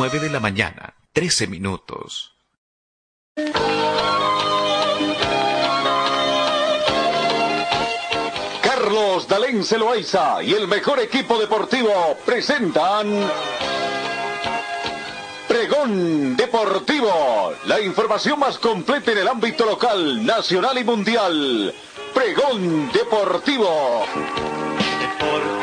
9 de la mañana, 13 minutos. Carlos Dalén Celoaiza y el mejor equipo deportivo presentan Pregón Deportivo, la información más completa en el ámbito local, nacional y mundial. Pregón Deportivo. Deporte,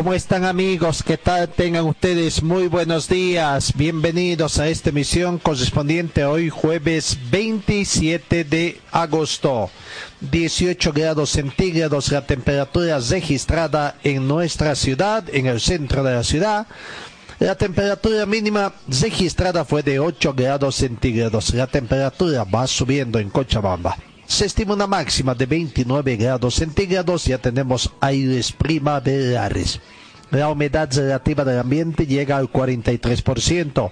¿Cómo están amigos? ¿Qué tal? Tengan ustedes muy buenos días. Bienvenidos a esta emisión correspondiente hoy jueves 27 de agosto. 18 grados centígrados la temperatura registrada en nuestra ciudad, en el centro de la ciudad. La temperatura mínima registrada fue de 8 grados centígrados. La temperatura va subiendo en Cochabamba. Se estima una máxima de 29 grados centígrados. Ya tenemos aires primaverales. La humedad relativa del ambiente llega al 43%.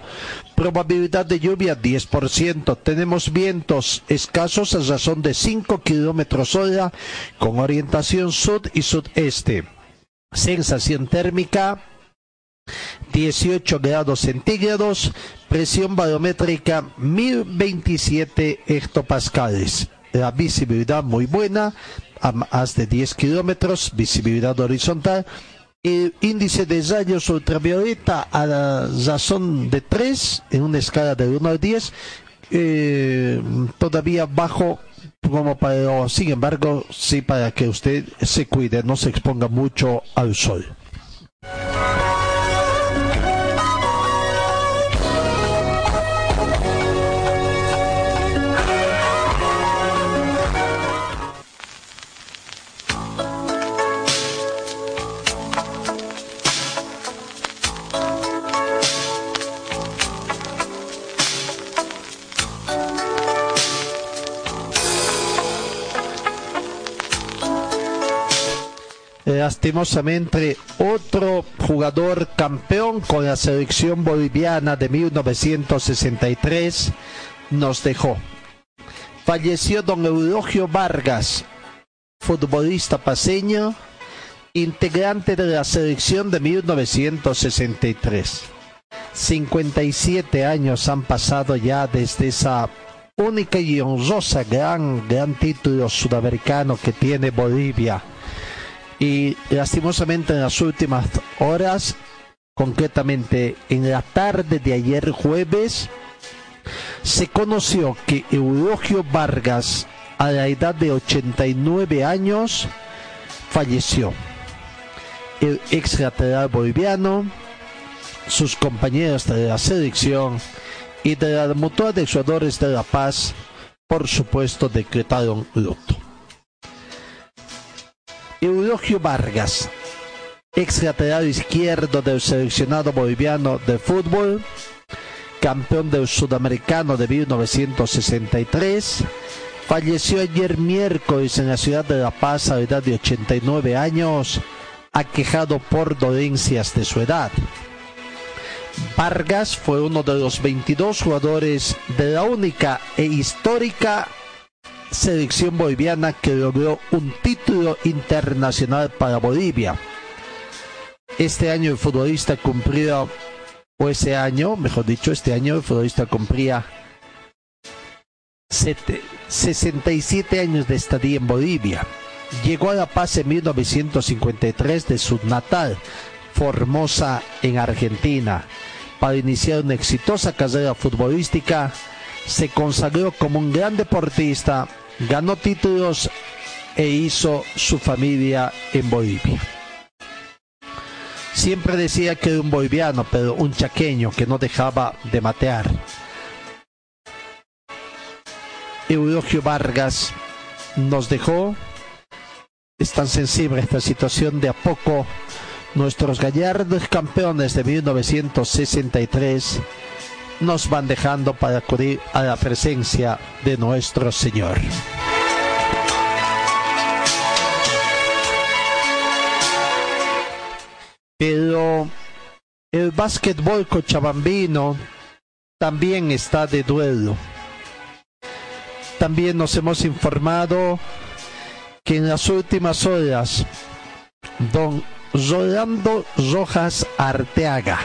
Probabilidad de lluvia 10%. Tenemos vientos escasos a razón de 5 kilómetros hora con orientación sud y sudeste. Sensación térmica 18 grados centígrados, presión barométrica 1027 hectopascales. La visibilidad muy buena, a más de 10 kilómetros, visibilidad horizontal. Índice de rayos ultravioleta a la razón de 3 en una escala de 1 al 10, eh, todavía bajo como para, sin embargo, sí para que usted se cuide, no se exponga mucho al sol. Lastimosamente otro jugador campeón con la selección boliviana de 1963 nos dejó. Falleció don Eulogio Vargas, futbolista paseño, integrante de la selección de 1963. 57 años han pasado ya desde esa única y honrosa gran, gran título sudamericano que tiene Bolivia y lastimosamente en las últimas horas, concretamente en la tarde de ayer jueves, se conoció que Eulogio Vargas, a la edad de 89 años, falleció. El ex lateral boliviano, sus compañeros de la selección y de la mutua de jugadores de La Paz, por supuesto, decretaron luto. Eulogio Vargas, ex lateral izquierdo del seleccionado boliviano de fútbol, campeón del sudamericano de 1963, falleció ayer miércoles en la ciudad de La Paz a la edad de 89 años, aquejado por dolencias de su edad. Vargas fue uno de los 22 jugadores de la única e histórica selección boliviana que logró un título internacional para Bolivia. Este año el futbolista cumplió, o ese año, mejor dicho, este año el futbolista cumplía 67 años de estadía en Bolivia. Llegó a La Paz en 1953 de su natal, Formosa, en Argentina, para iniciar una exitosa carrera futbolística se consagró como un gran deportista, ganó títulos e hizo su familia en Bolivia. Siempre decía que era un boliviano, pero un chaqueño que no dejaba de matear. Eulogio Vargas nos dejó. Es tan sensible esta situación de a poco. Nuestros gallardos campeones de 1963 nos van dejando para acudir a la presencia de nuestro Señor. Pero el básquetbol cochabambino también está de duelo. También nos hemos informado que en las últimas horas, don Rolando Rojas Arteaga,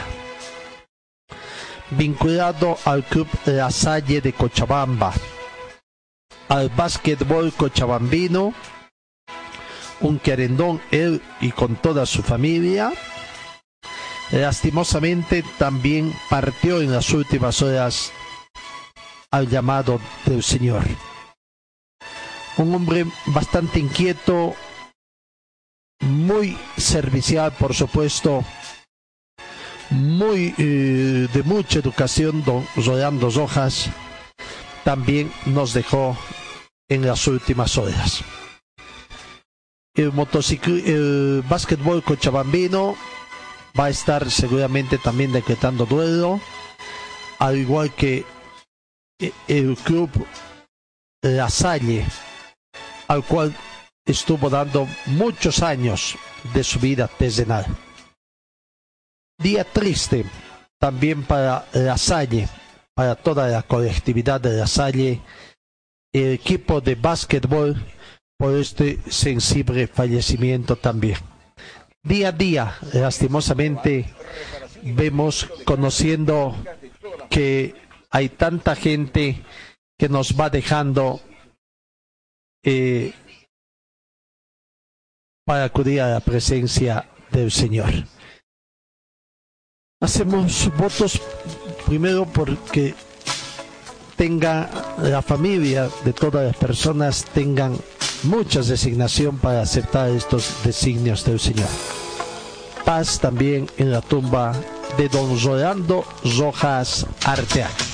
vinculado al club La Salle de Cochabamba, al básquetbol cochabambino, un querendón él y con toda su familia, lastimosamente también partió en las últimas horas al llamado del Señor. Un hombre bastante inquieto, muy servicial, por supuesto, muy eh, de mucha educación, don Rolando Rojas, también nos dejó en las últimas horas. El, el básquetbol cochabambino va a estar seguramente también decretando duelo, al igual que eh, el club La Salle, al cual estuvo dando muchos años de su vida artesanal. Día triste también para La Salle, para toda la colectividad de La Salle, el equipo de básquetbol por este sensible fallecimiento también. Día a día, lastimosamente, vemos conociendo que hay tanta gente que nos va dejando eh, para acudir a la presencia del Señor. Hacemos votos primero porque tenga la familia de todas las personas tengan mucha designación para aceptar estos designios del Señor. Paz también en la tumba de don Rolando Rojas Arteaga.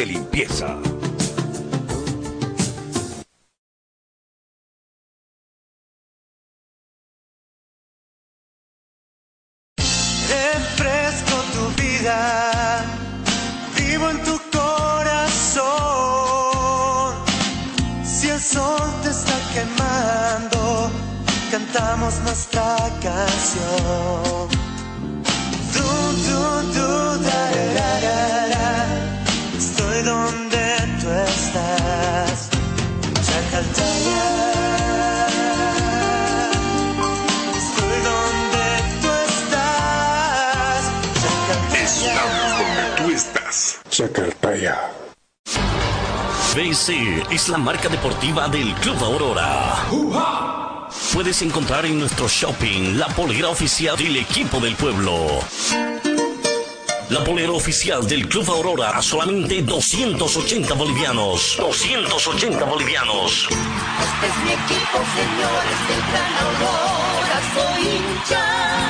De limpieza. Refresco tu vida, vivo en tu corazón. Si el sol te está quemando, cantamos nuestra canción. Chacaltaya. BC es la marca deportiva del Club Aurora. Puedes encontrar en nuestro shopping la polera oficial del equipo del pueblo. La polera oficial del Club Aurora a solamente 280 bolivianos. 280 bolivianos. Este es mi equipo, señores del Gran Aurora, soy hincha.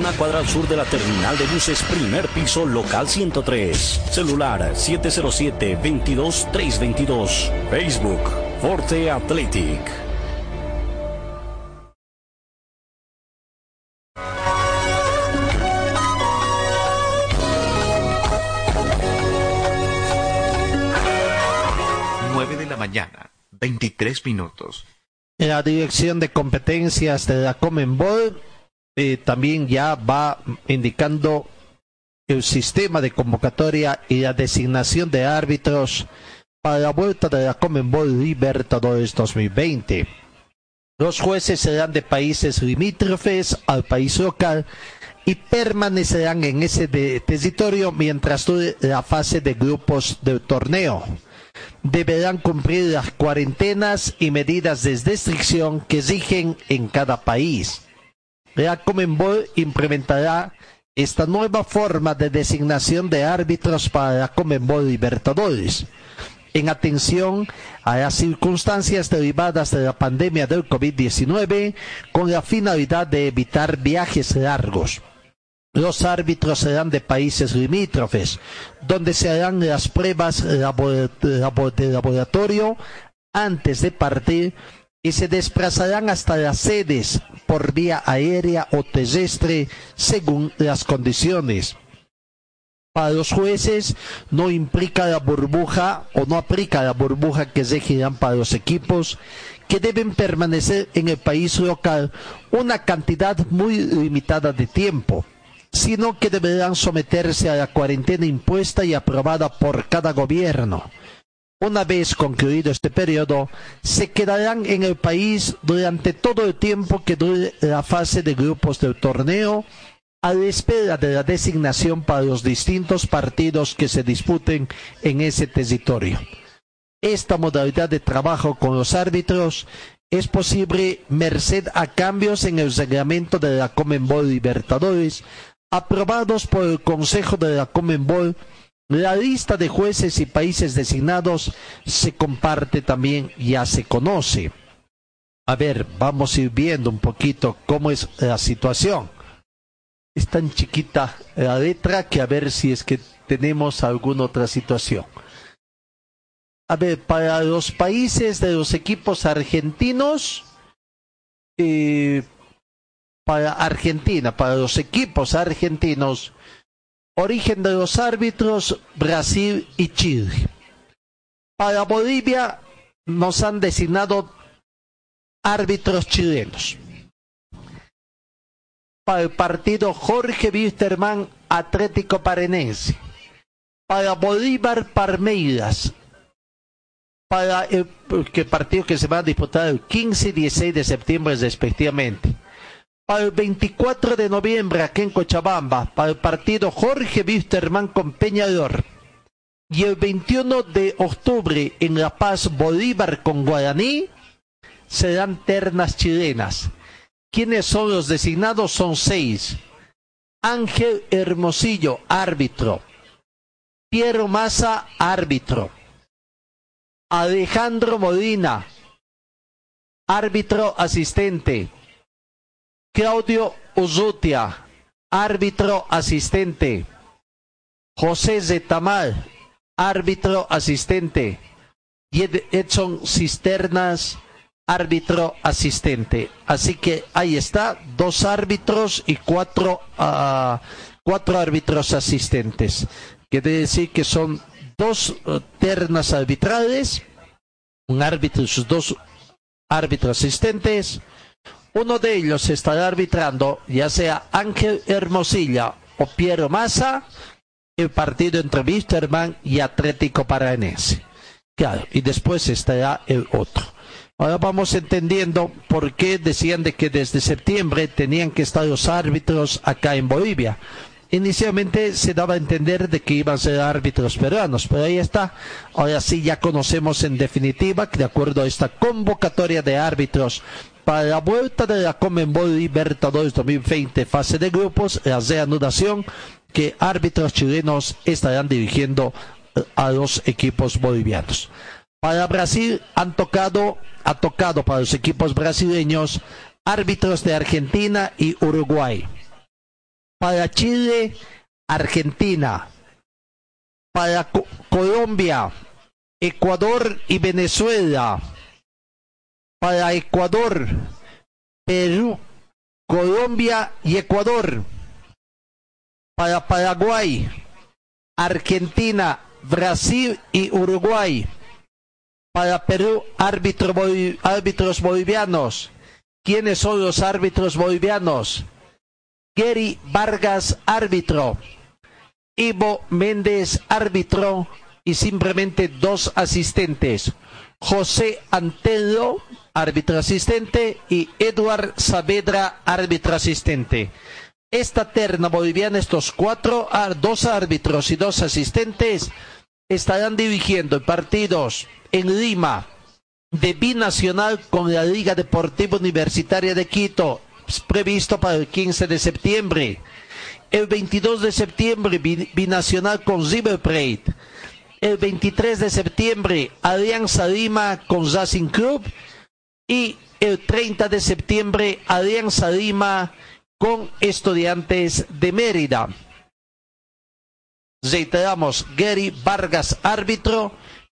una cuadra al sur de la terminal de buses, primer piso, local 103. Celular 707-22322. Facebook, Forte Athletic. Nueve de la mañana, 23 minutos. La dirección de competencias de la Comenbol eh, también ya va indicando el sistema de convocatoria y la designación de árbitros para la vuelta de la Comenbol Libertadores 2020. Los jueces serán de países limítrofes al país local y permanecerán en ese territorio mientras dure la fase de grupos del torneo. Deberán cumplir las cuarentenas y medidas de restricción que rigen en cada país. La Comenbol implementará esta nueva forma de designación de árbitros para la Comenbol Libertadores, en atención a las circunstancias derivadas de la pandemia del COVID-19, con la finalidad de evitar viajes largos. Los árbitros serán de países limítrofes, donde se harán las pruebas de laboratorio antes de partir y se desplazarán hasta las sedes por vía aérea o terrestre según las condiciones. Para los jueces no implica la burbuja o no aplica la burbuja que regirán para los equipos que deben permanecer en el país local una cantidad muy limitada de tiempo, sino que deberán someterse a la cuarentena impuesta y aprobada por cada gobierno. Una vez concluido este periodo, se quedarán en el país durante todo el tiempo que dure la fase de grupos del torneo, a la espera de la designación para los distintos partidos que se disputen en ese territorio. Esta modalidad de trabajo con los árbitros es posible merced a cambios en el reglamento de la Comenbol Libertadores aprobados por el Consejo de la Comenbol la lista de jueces y países designados se comparte también, ya se conoce. A ver, vamos a ir viendo un poquito cómo es la situación. Es tan chiquita la letra que a ver si es que tenemos alguna otra situación. A ver, para los países de los equipos argentinos, eh, para Argentina, para los equipos argentinos, Origen de los árbitros, Brasil y Chile. Para Bolivia nos han designado árbitros chilenos. Para el partido Jorge Wisterman, Atlético Parenense. Para Bolívar, Palmeiras. Para el, el partido que se va a disputar el 15 y 16 de septiembre respectivamente el 24 de noviembre aquí en Cochabamba, para el partido Jorge Wisterman con Peñador. Y el 21 de octubre en La Paz, Bolívar con Guaraní, serán ternas chilenas. ¿Quiénes son los designados? Son seis. Ángel Hermosillo, árbitro. Piero Massa, árbitro. Alejandro Molina, árbitro asistente. Claudio Uzutia, árbitro asistente. José Zetamal, árbitro asistente. Y Ed- Edson Cisternas, árbitro asistente. Así que ahí está, dos árbitros y cuatro, ah, cuatro árbitros asistentes. Quiere decir que son dos eh, ternas arbitrales, un árbitro y sus dos árbitros asistentes. Uno de ellos estará arbitrando, ya sea Ángel Hermosilla o Piero Massa, el partido entre Wisterman y Atlético Paranaense. Claro, y después estará el otro. Ahora vamos entendiendo por qué decían de que desde septiembre tenían que estar los árbitros acá en Bolivia. Inicialmente se daba a entender de que iban a ser árbitros peruanos, pero ahí está. Ahora sí ya conocemos en definitiva que de acuerdo a esta convocatoria de árbitros para la vuelta de la Comenbol Libertadores 2020 fase de grupos, la reanudación que árbitros chilenos estarán dirigiendo eh, a los equipos bolivianos. Para Brasil han tocado, ha tocado para los equipos brasileños árbitros de Argentina y Uruguay. Para Chile, Argentina. Para Co- Colombia, Ecuador y Venezuela. Para Ecuador, Perú, Colombia y Ecuador. Para Paraguay, Argentina, Brasil y Uruguay. Para Perú, árbitros bolivianos. ¿Quiénes son los árbitros bolivianos? Gary Vargas, árbitro. Ivo Méndez, árbitro. Y simplemente dos asistentes. José Antelo, árbitro asistente. Y Eduard Saavedra, árbitro asistente. Esta terna boliviana, estos cuatro, dos árbitros y dos asistentes, estarán dirigiendo partidos en Lima de binacional con la Liga Deportiva Universitaria de Quito, previsto para el 15 de septiembre. El 22 de septiembre, bi- binacional con River. El 23 de septiembre, Alianza Lima con Racing Club. Y el 30 de septiembre, Alianza Lima con Estudiantes de Mérida. Reiteramos, Gary Vargas, árbitro,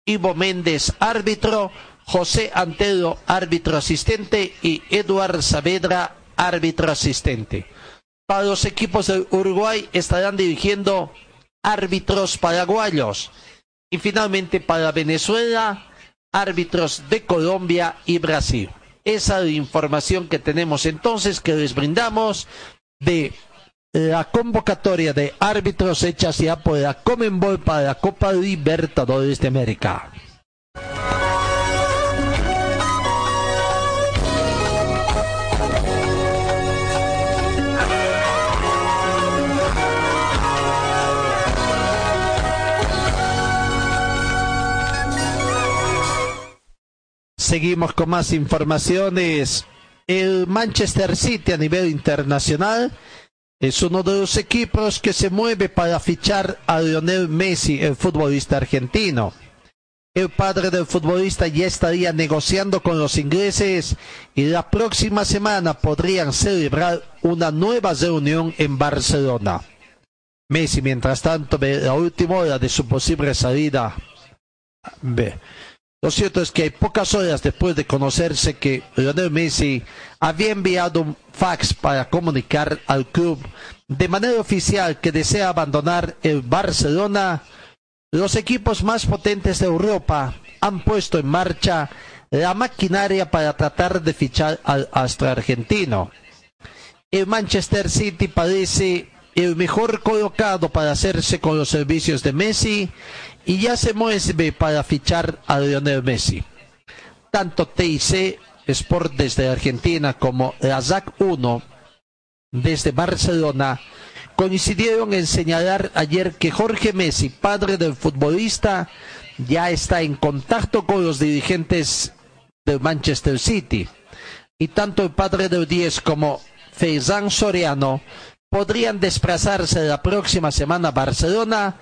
Ivo Méndez, árbitro, José Antelo, árbitro asistente y Eduard Saavedra, árbitro asistente. Para los equipos de Uruguay estarán dirigiendo árbitros paraguayos. Y finalmente para Venezuela, árbitros de Colombia y Brasil. Esa información que tenemos entonces que les brindamos de la convocatoria de árbitros hechas ya por la Comenbol para la Copa Libertadores de América. Seguimos con más informaciones. El Manchester City a nivel internacional es uno de los equipos que se mueve para fichar a Lionel Messi, el futbolista argentino. El padre del futbolista ya estaría negociando con los ingleses y la próxima semana podrían celebrar una nueva reunión en Barcelona. Messi, mientras tanto, ve la última hora de su posible salida. Ve. Lo cierto es que pocas horas después de conocerse que Lionel Messi había enviado un fax para comunicar al club de manera oficial que desea abandonar el Barcelona, los equipos más potentes de Europa han puesto en marcha la maquinaria para tratar de fichar al astro argentino. El Manchester City parece el mejor colocado para hacerse con los servicios de Messi y ya se mueve para fichar a Lionel Messi. Tanto TIC Sport desde Argentina como la ZAC 1 desde Barcelona coincidieron en señalar ayer que Jorge Messi, padre del futbolista, ya está en contacto con los dirigentes del Manchester City. Y tanto el padre del 10 como Feizán Soriano podrían desplazarse la próxima semana a Barcelona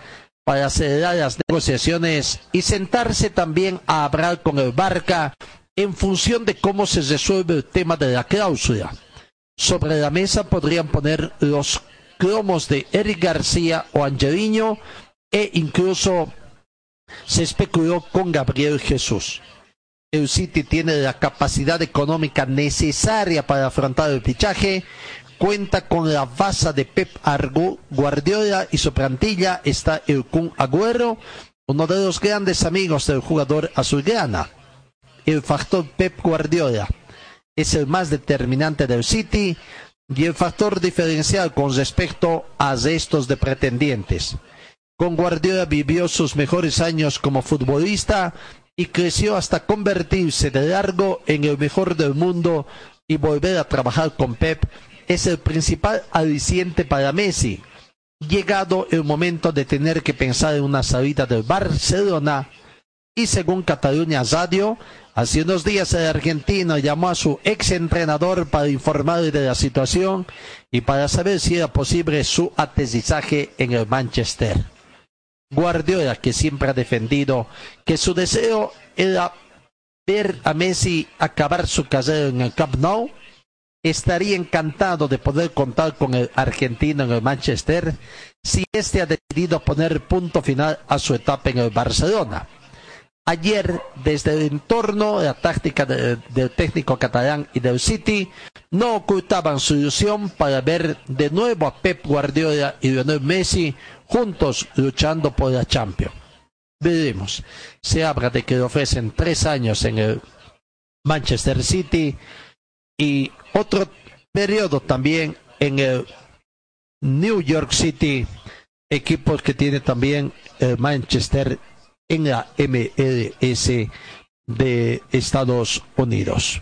para acelerar las negociaciones y sentarse también a hablar con el Barca en función de cómo se resuelve el tema de la cláusula. Sobre la mesa podrían poner los cromos de Eric García o Angeliño e incluso se especuló con Gabriel Jesús. El City tiene la capacidad económica necesaria para afrontar el fichaje, cuenta con la base de Pep Argu, Guardiola y su plantilla está el Kun Agüero, uno de los grandes amigos del jugador azulgrana. El factor Pep Guardiola es el más determinante del City y el factor diferencial con respecto a estos de pretendientes. Con Guardiola vivió sus mejores años como futbolista y creció hasta convertirse de largo en el mejor del mundo y volver a trabajar con Pep es el principal aliciente para Messi. Llegado el momento de tener que pensar en una salida del Barcelona y según Cataluña Radio, hace unos días el argentino llamó a su ex entrenador para informarle de la situación y para saber si era posible su aterrizaje en el Manchester. Guardiola, que siempre ha defendido que su deseo era ver a Messi acabar su carrera en el Camp Nou, estaría encantado de poder contar con el argentino en el Manchester si éste ha decidido poner punto final a su etapa en el Barcelona. Ayer, desde el entorno la táctica de, del técnico catalán y del City, no ocultaban su ilusión para ver de nuevo a Pep Guardiola y Lionel Messi juntos luchando por la Champions. Veremos. Se habla de que le ofrecen tres años en el Manchester City y otro periodo también en el New York City, equipos que tiene también el Manchester en la MLS de Estados Unidos.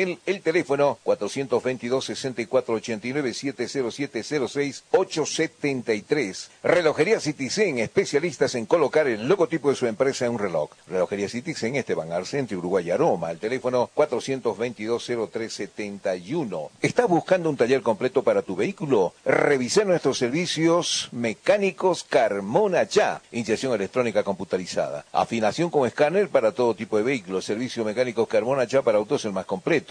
El teléfono 422-6489-70706-873. Relojería Citizen, especialistas en colocar el logotipo de su empresa en un reloj. Relojería Citizen, Esteban Arcente, Uruguay Aroma. El teléfono 422-0371. ¿Estás buscando un taller completo para tu vehículo? Revisa nuestros servicios mecánicos Carmona Ya. Inyección electrónica computarizada. Afinación con escáner para todo tipo de vehículos. Servicio mecánicos Carmona Ya para autos el más completo.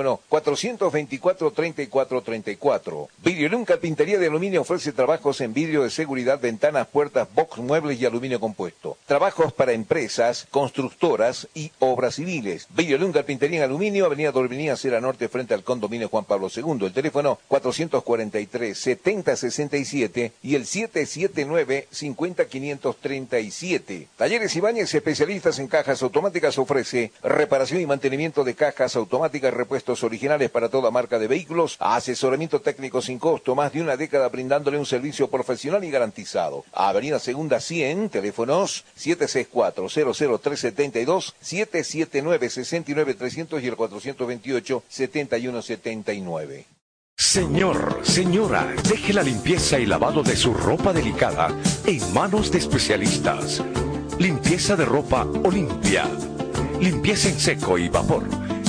424-3434. Videolum Carpintería de Aluminio ofrece trabajos en vidrio de seguridad, ventanas, puertas, box, muebles y aluminio compuesto. Trabajos para empresas, constructoras y obras civiles. Videolum Carpintería en Aluminio, Avenida Dorminía, Cera Norte, frente al condominio Juan Pablo II. El teléfono 443-7067 y el 779-50537. Talleres Ibáñez, especialistas en cajas automáticas, ofrece reparación y mantenimiento de cajas automáticas, repuestos originales para toda marca de vehículos, asesoramiento técnico sin costo, más de una década brindándole un servicio profesional y garantizado. Avenida Segunda 100, teléfonos 764-00372, 779-69300 y el 428-7179. Señor, señora, deje la limpieza y lavado de su ropa delicada en manos de especialistas. Limpieza de ropa Olimpia. Limpieza en seco y vapor.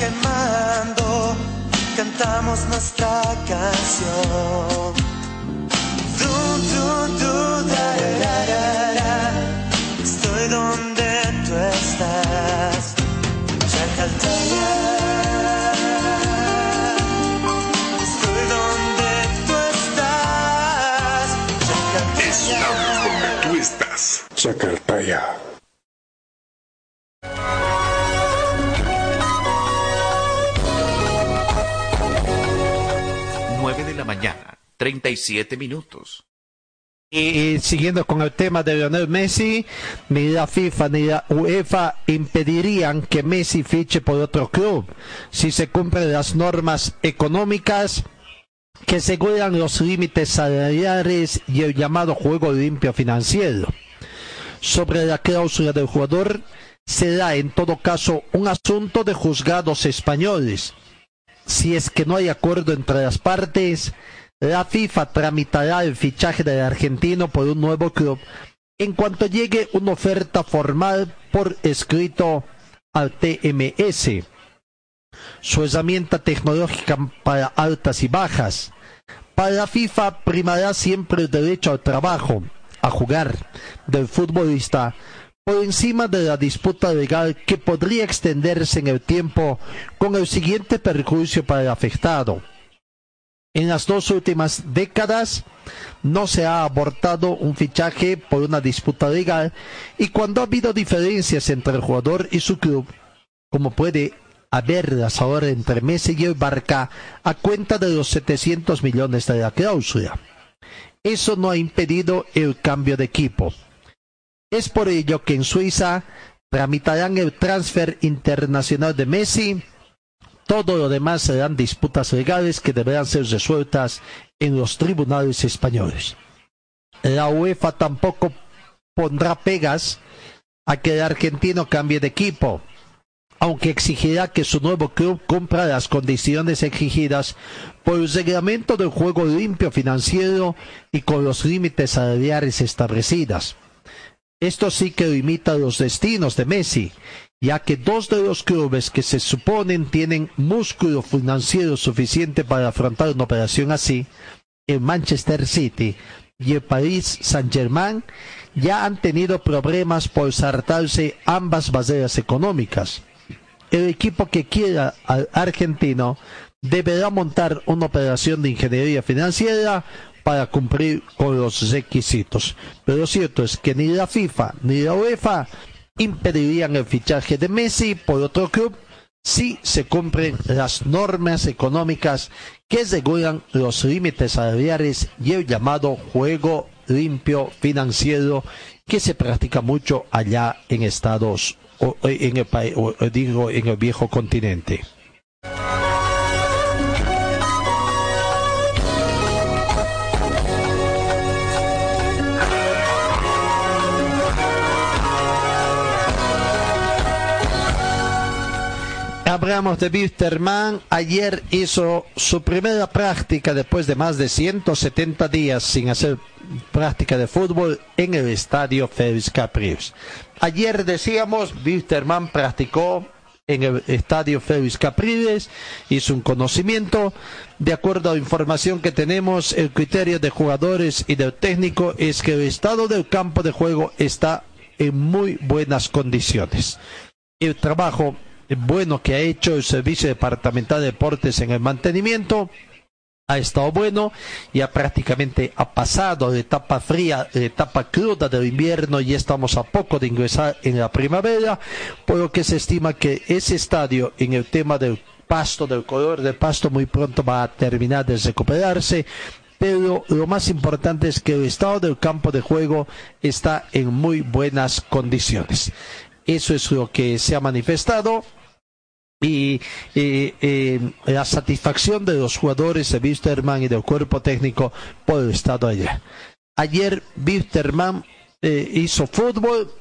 quemando, cantamos nuestra canción. Du, du, du, da, da, da, da. Estoy donde tú estás. Chacaltaya. Estoy donde tú estás. Chacaltaya. 37 minutos. Y siguiendo con el tema de Lionel Messi, ni la FIFA ni la UEFA impedirían que Messi fiche por otro club si se cumplen las normas económicas que aseguran los límites salariales y el llamado juego limpio financiero. Sobre la cláusula del jugador, será en todo caso un asunto de juzgados españoles. Si es que no hay acuerdo entre las partes, la FIFA tramitará el fichaje del argentino por un nuevo club en cuanto llegue una oferta formal por escrito al TMS. Su herramienta tecnológica para altas y bajas. Para la FIFA primará siempre el derecho al trabajo, a jugar, del futbolista por encima de la disputa legal que podría extenderse en el tiempo con el siguiente perjuicio para el afectado en las dos últimas décadas no se ha abortado un fichaje por una disputa legal y cuando ha habido diferencias entre el jugador y su club, como puede haberlas ahora entre Messi y el Barca a cuenta de los 700 millones de la cláusula. Eso no ha impedido el cambio de equipo. Es por ello que en Suiza tramitarán el transfer internacional de Messi todo lo demás serán disputas legales que deberán ser resueltas en los tribunales españoles. La UEFA tampoco pondrá pegas a que el argentino cambie de equipo, aunque exigirá que su nuevo club cumpla las condiciones exigidas por el reglamento del juego limpio financiero y con los límites salariales establecidos. Esto sí que limita los destinos de Messi, ya que dos de los clubes que se suponen tienen músculo financiero suficiente para afrontar una operación así, el Manchester City y el Paris Saint-Germain, ya han tenido problemas por saltarse ambas barreras económicas. El equipo que quiera al argentino deberá montar una operación de ingeniería financiera para cumplir con los requisitos. Pero lo cierto es que ni la FIFA ni la UEFA impedirían el fichaje de Messi por otro club si se cumplen las normas económicas que regulan los límites salariales y el llamado juego limpio financiero que se practica mucho allá en Estados en el digo en el viejo continente. Hablamos de Wisterman. Ayer hizo su primera práctica después de más de 170 días sin hacer práctica de fútbol en el estadio Félix Capriles. Ayer decíamos, Wisterman practicó en el estadio Félix Capriles, hizo un conocimiento. De acuerdo a información que tenemos, el criterio de jugadores y del técnico es que el estado del campo de juego está en muy buenas condiciones. El trabajo bueno que ha hecho el Servicio Departamental de Deportes en el mantenimiento. Ha estado bueno, ya prácticamente ha pasado la etapa fría, la etapa cruda del invierno y estamos a poco de ingresar en la primavera, por lo que se estima que ese estadio en el tema del pasto, del color del pasto, muy pronto va a terminar de recuperarse pero lo más importante es que el estado del campo de juego está en muy buenas condiciones. Eso es lo que se ha manifestado y la satisfacción de los jugadores de Wisterman y del cuerpo técnico por el estado allá. Ayer Wisterman eh, hizo fútbol,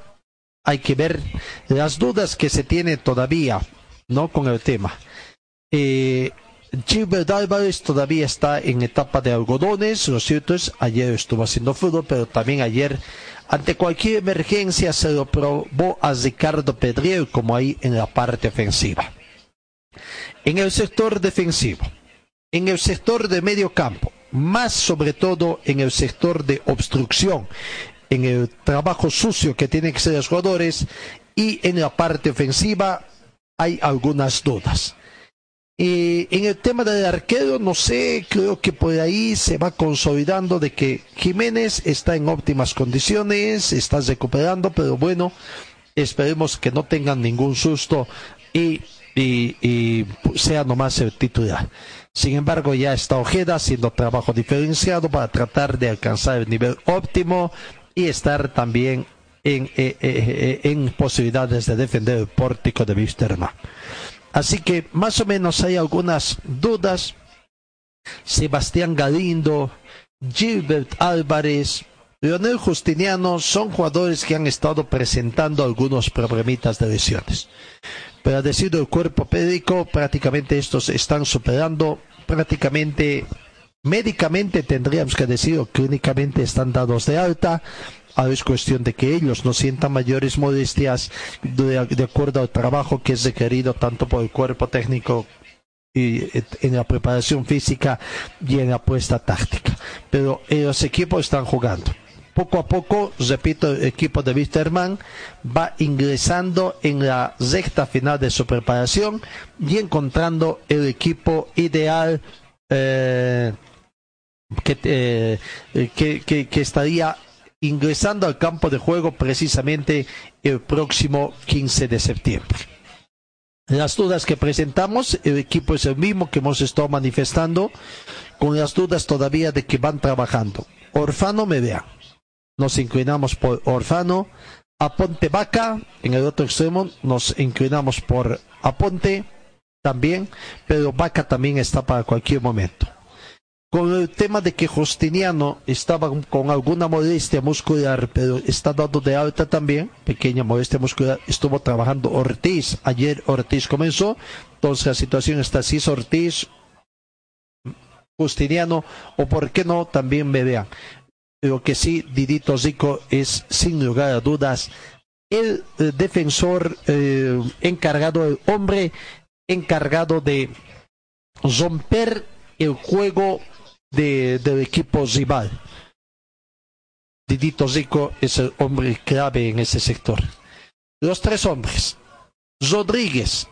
hay que ver las dudas que se tiene todavía, ¿no? Con el tema. Eh, Gilbert Álvarez todavía está en etapa de algodones, lo cierto es, ayer estuvo haciendo fútbol, pero también ayer, ante cualquier emergencia, se lo probó a Ricardo Pedriel como ahí en la parte ofensiva en el sector defensivo, en el sector de medio campo, más sobre todo en el sector de obstrucción, en el trabajo sucio que tienen que ser los jugadores y en la parte ofensiva hay algunas dudas. Eh, en el tema del arquero, no sé, creo que por ahí se va consolidando de que Jiménez está en óptimas condiciones, está recuperando, pero bueno, esperemos que no tengan ningún susto y y, sea nomás el titular. Sin embargo, ya está Ojeda haciendo trabajo diferenciado para tratar de alcanzar el nivel óptimo y estar también en, eh, eh, eh, posibilidades de defender el pórtico de Wisterman. Así que más o menos hay algunas dudas. Sebastián Galindo, Gilbert Álvarez, Leonel Justiniano son jugadores que han estado presentando algunos problemitas de lesiones. Pero a decir del cuerpo médico, prácticamente estos están superando, prácticamente médicamente tendríamos que decir, o clínicamente están dados de alta. Ahora es cuestión de que ellos no sientan mayores molestias de, acuerdo al trabajo que es requerido tanto por el cuerpo técnico y en la preparación física y en la apuesta táctica. Pero los equipos están jugando. Poco a poco, repito, el equipo de Wisterman va ingresando en la recta final de su preparación y encontrando el equipo ideal eh, que, eh, que, que, que estaría ingresando al campo de juego precisamente el próximo 15 de septiembre. Las dudas que presentamos, el equipo es el mismo que hemos estado manifestando, con las dudas todavía de que van trabajando. Orfano Medea. Nos inclinamos por Orfano. Aponte Vaca, en el otro extremo, nos inclinamos por Aponte también, pero Vaca también está para cualquier momento con el tema de que Justiniano estaba con alguna molestia muscular, pero está dando de alta también, pequeña molestia muscular, estuvo trabajando Ortiz, ayer Ortiz comenzó, entonces la situación está así, Ortiz, Justiniano, o por qué no, también vean. Lo que sí, Didito Zico es, sin lugar a dudas, el eh, defensor eh, encargado, el hombre encargado de romper el juego de, del equipo rival. Didito Rico es el hombre clave en ese sector. Los tres hombres, Rodríguez,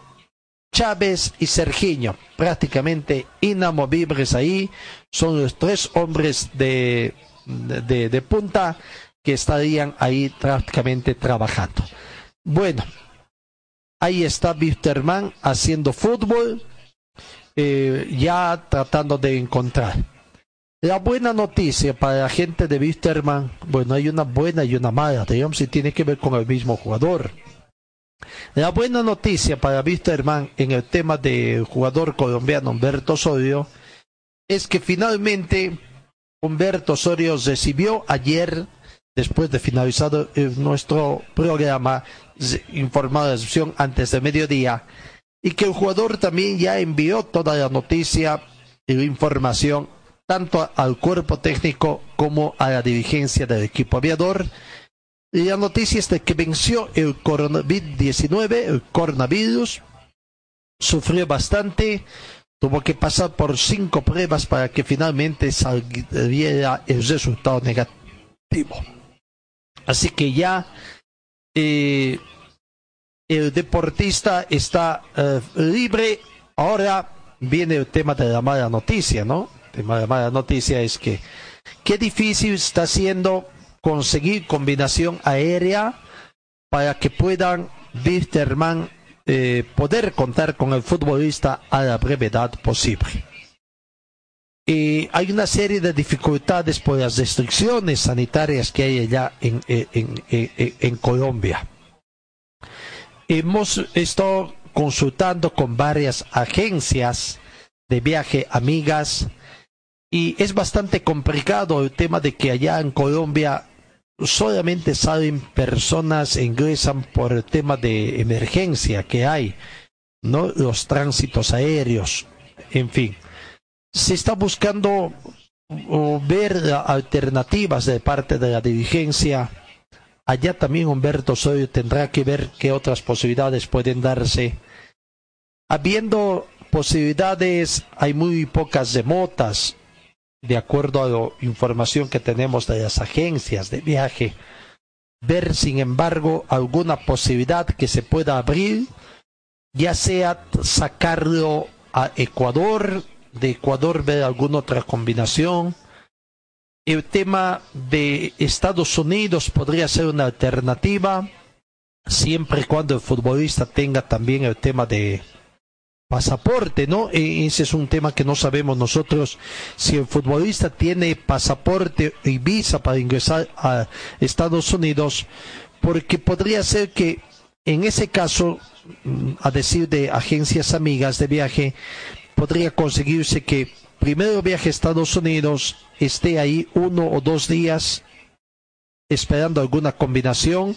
Chávez y Sergiño, prácticamente inamovibles ahí, son los tres hombres de, de, punta que estarían ahí prácticamente trabajando. Bueno, ahí está Wisterman haciendo fútbol, eh, ya tratando de encontrar. La buena noticia para la gente de Wisterman, bueno, hay una buena y una mala, digamos, si tiene que ver con el mismo jugador. La buena noticia para Wisterman en el tema del jugador colombiano Humberto Osorio es que finalmente Humberto Osorio recibió ayer, después de finalizado nuestro programa, informada la recepción antes de mediodía, y que el jugador también ya envió toda la noticia y información tanto al cuerpo técnico como a la dirigencia del equipo aviador. Y la noticia es de que venció el COVID-19, el coronavirus, sufrió bastante, tuvo que pasar por cinco pruebas para que finalmente saliera el resultado negativo. Así que ya eh, el deportista está eh, libre. Ahora viene el tema de la mala noticia, ¿no? La mala noticia es que qué difícil está siendo conseguir combinación aérea para que puedan Wisterman poder contar con el futbolista a la brevedad posible. Y hay una serie de dificultades por las restricciones sanitarias que hay allá en Colombia. Hemos estado consultando con varias agencias de viaje amigas y es bastante complicado el tema de que allá en Colombia solamente salen personas e ingresan por el tema de emergencia que hay, ¿no? Los tránsitos aéreos, en fin. Se está buscando ver alternativas de parte de la dirigencia. Allá también Humberto Soy tendrá que ver qué otras posibilidades pueden darse. Habiendo posibilidades, hay muy pocas remotas de acuerdo a la información que tenemos de las agencias de viaje, ver sin embargo alguna posibilidad que se pueda abrir, ya sea sacarlo a Ecuador, de Ecuador ver alguna otra combinación. El tema de Estados Unidos podría ser una alternativa, siempre y cuando el futbolista tenga también el tema de pasaporte, ¿no? E, ese es un tema que no sabemos nosotros si el futbolista tiene pasaporte y visa para ingresar a Estados Unidos, porque podría ser que en ese caso, mm, a decir de agencias amigas de viaje, podría conseguirse que primero viaje a Estados Unidos, esté ahí uno o dos días esperando alguna combinación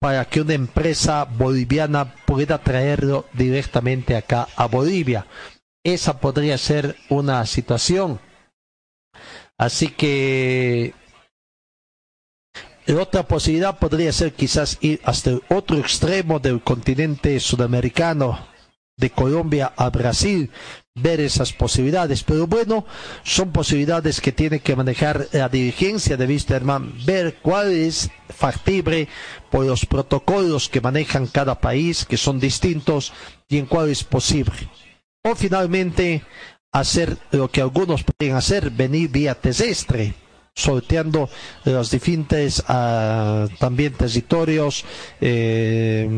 para que una empresa boliviana pueda traerlo directamente acá a Bolivia. Esa podría ser una situación. Así que otra posibilidad podría ser quizás ir hasta el otro extremo del continente sudamericano, de Colombia a Brasil, ver esas posibilidades. Pero bueno, son posibilidades que tiene que manejar la dirigencia de Wisterman, ver cuál es factible por los protocolos que manejan cada país, que son distintos, y en cuál es posible. O finalmente, hacer lo que algunos pueden hacer, venir vía terrestre sorteando los diferentes uh, también territorios, eh,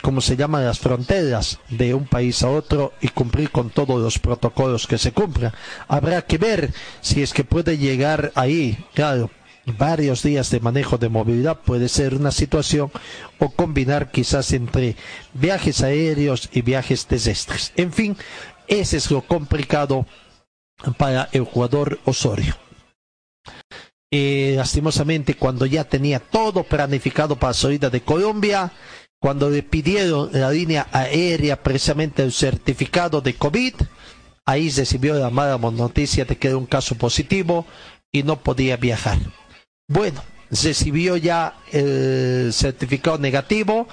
como se llaman las fronteras de un país a otro y cumplir con todos los protocolos que se cumplan. Habrá que ver si es que puede llegar ahí, claro. Varios días de manejo de movilidad puede ser una situación o combinar quizás entre viajes aéreos y viajes terrestres. En fin, ese es lo complicado para el jugador Osorio. Y lastimosamente, cuando ya tenía todo planificado para la salida de Colombia, cuando le pidieron la línea aérea precisamente el certificado de COVID, ahí recibió la mala noticia de que era un caso positivo y no podía viajar. Bueno, recibió ya el certificado negativo,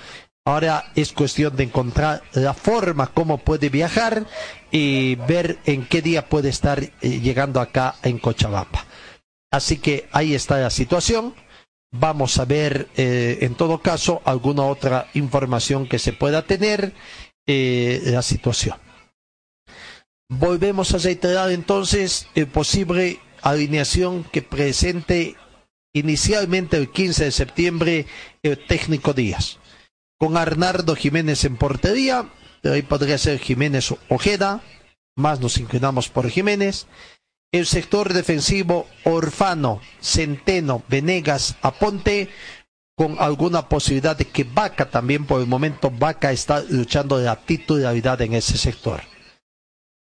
ahora es cuestión de encontrar la forma como puede viajar y ver en qué día puede estar eh, llegando acá en Cochabamba. Así que ahí está la situación. Vamos a ver, eh, en todo caso, alguna otra información que se pueda tener eh, la situación. Volvemos a reiterar entonces el posible alineación que presente inicialmente el 15 de septiembre el técnico Díaz. Con Arnardo Jiménez en portería, ahí podría ser Jiménez Ojeda, más nos inclinamos por Jiménez. El sector defensivo Orfano, Centeno, Venegas, Aponte, con alguna posibilidad de que Vaca también por el momento Vaca está luchando de la titularidad en ese sector.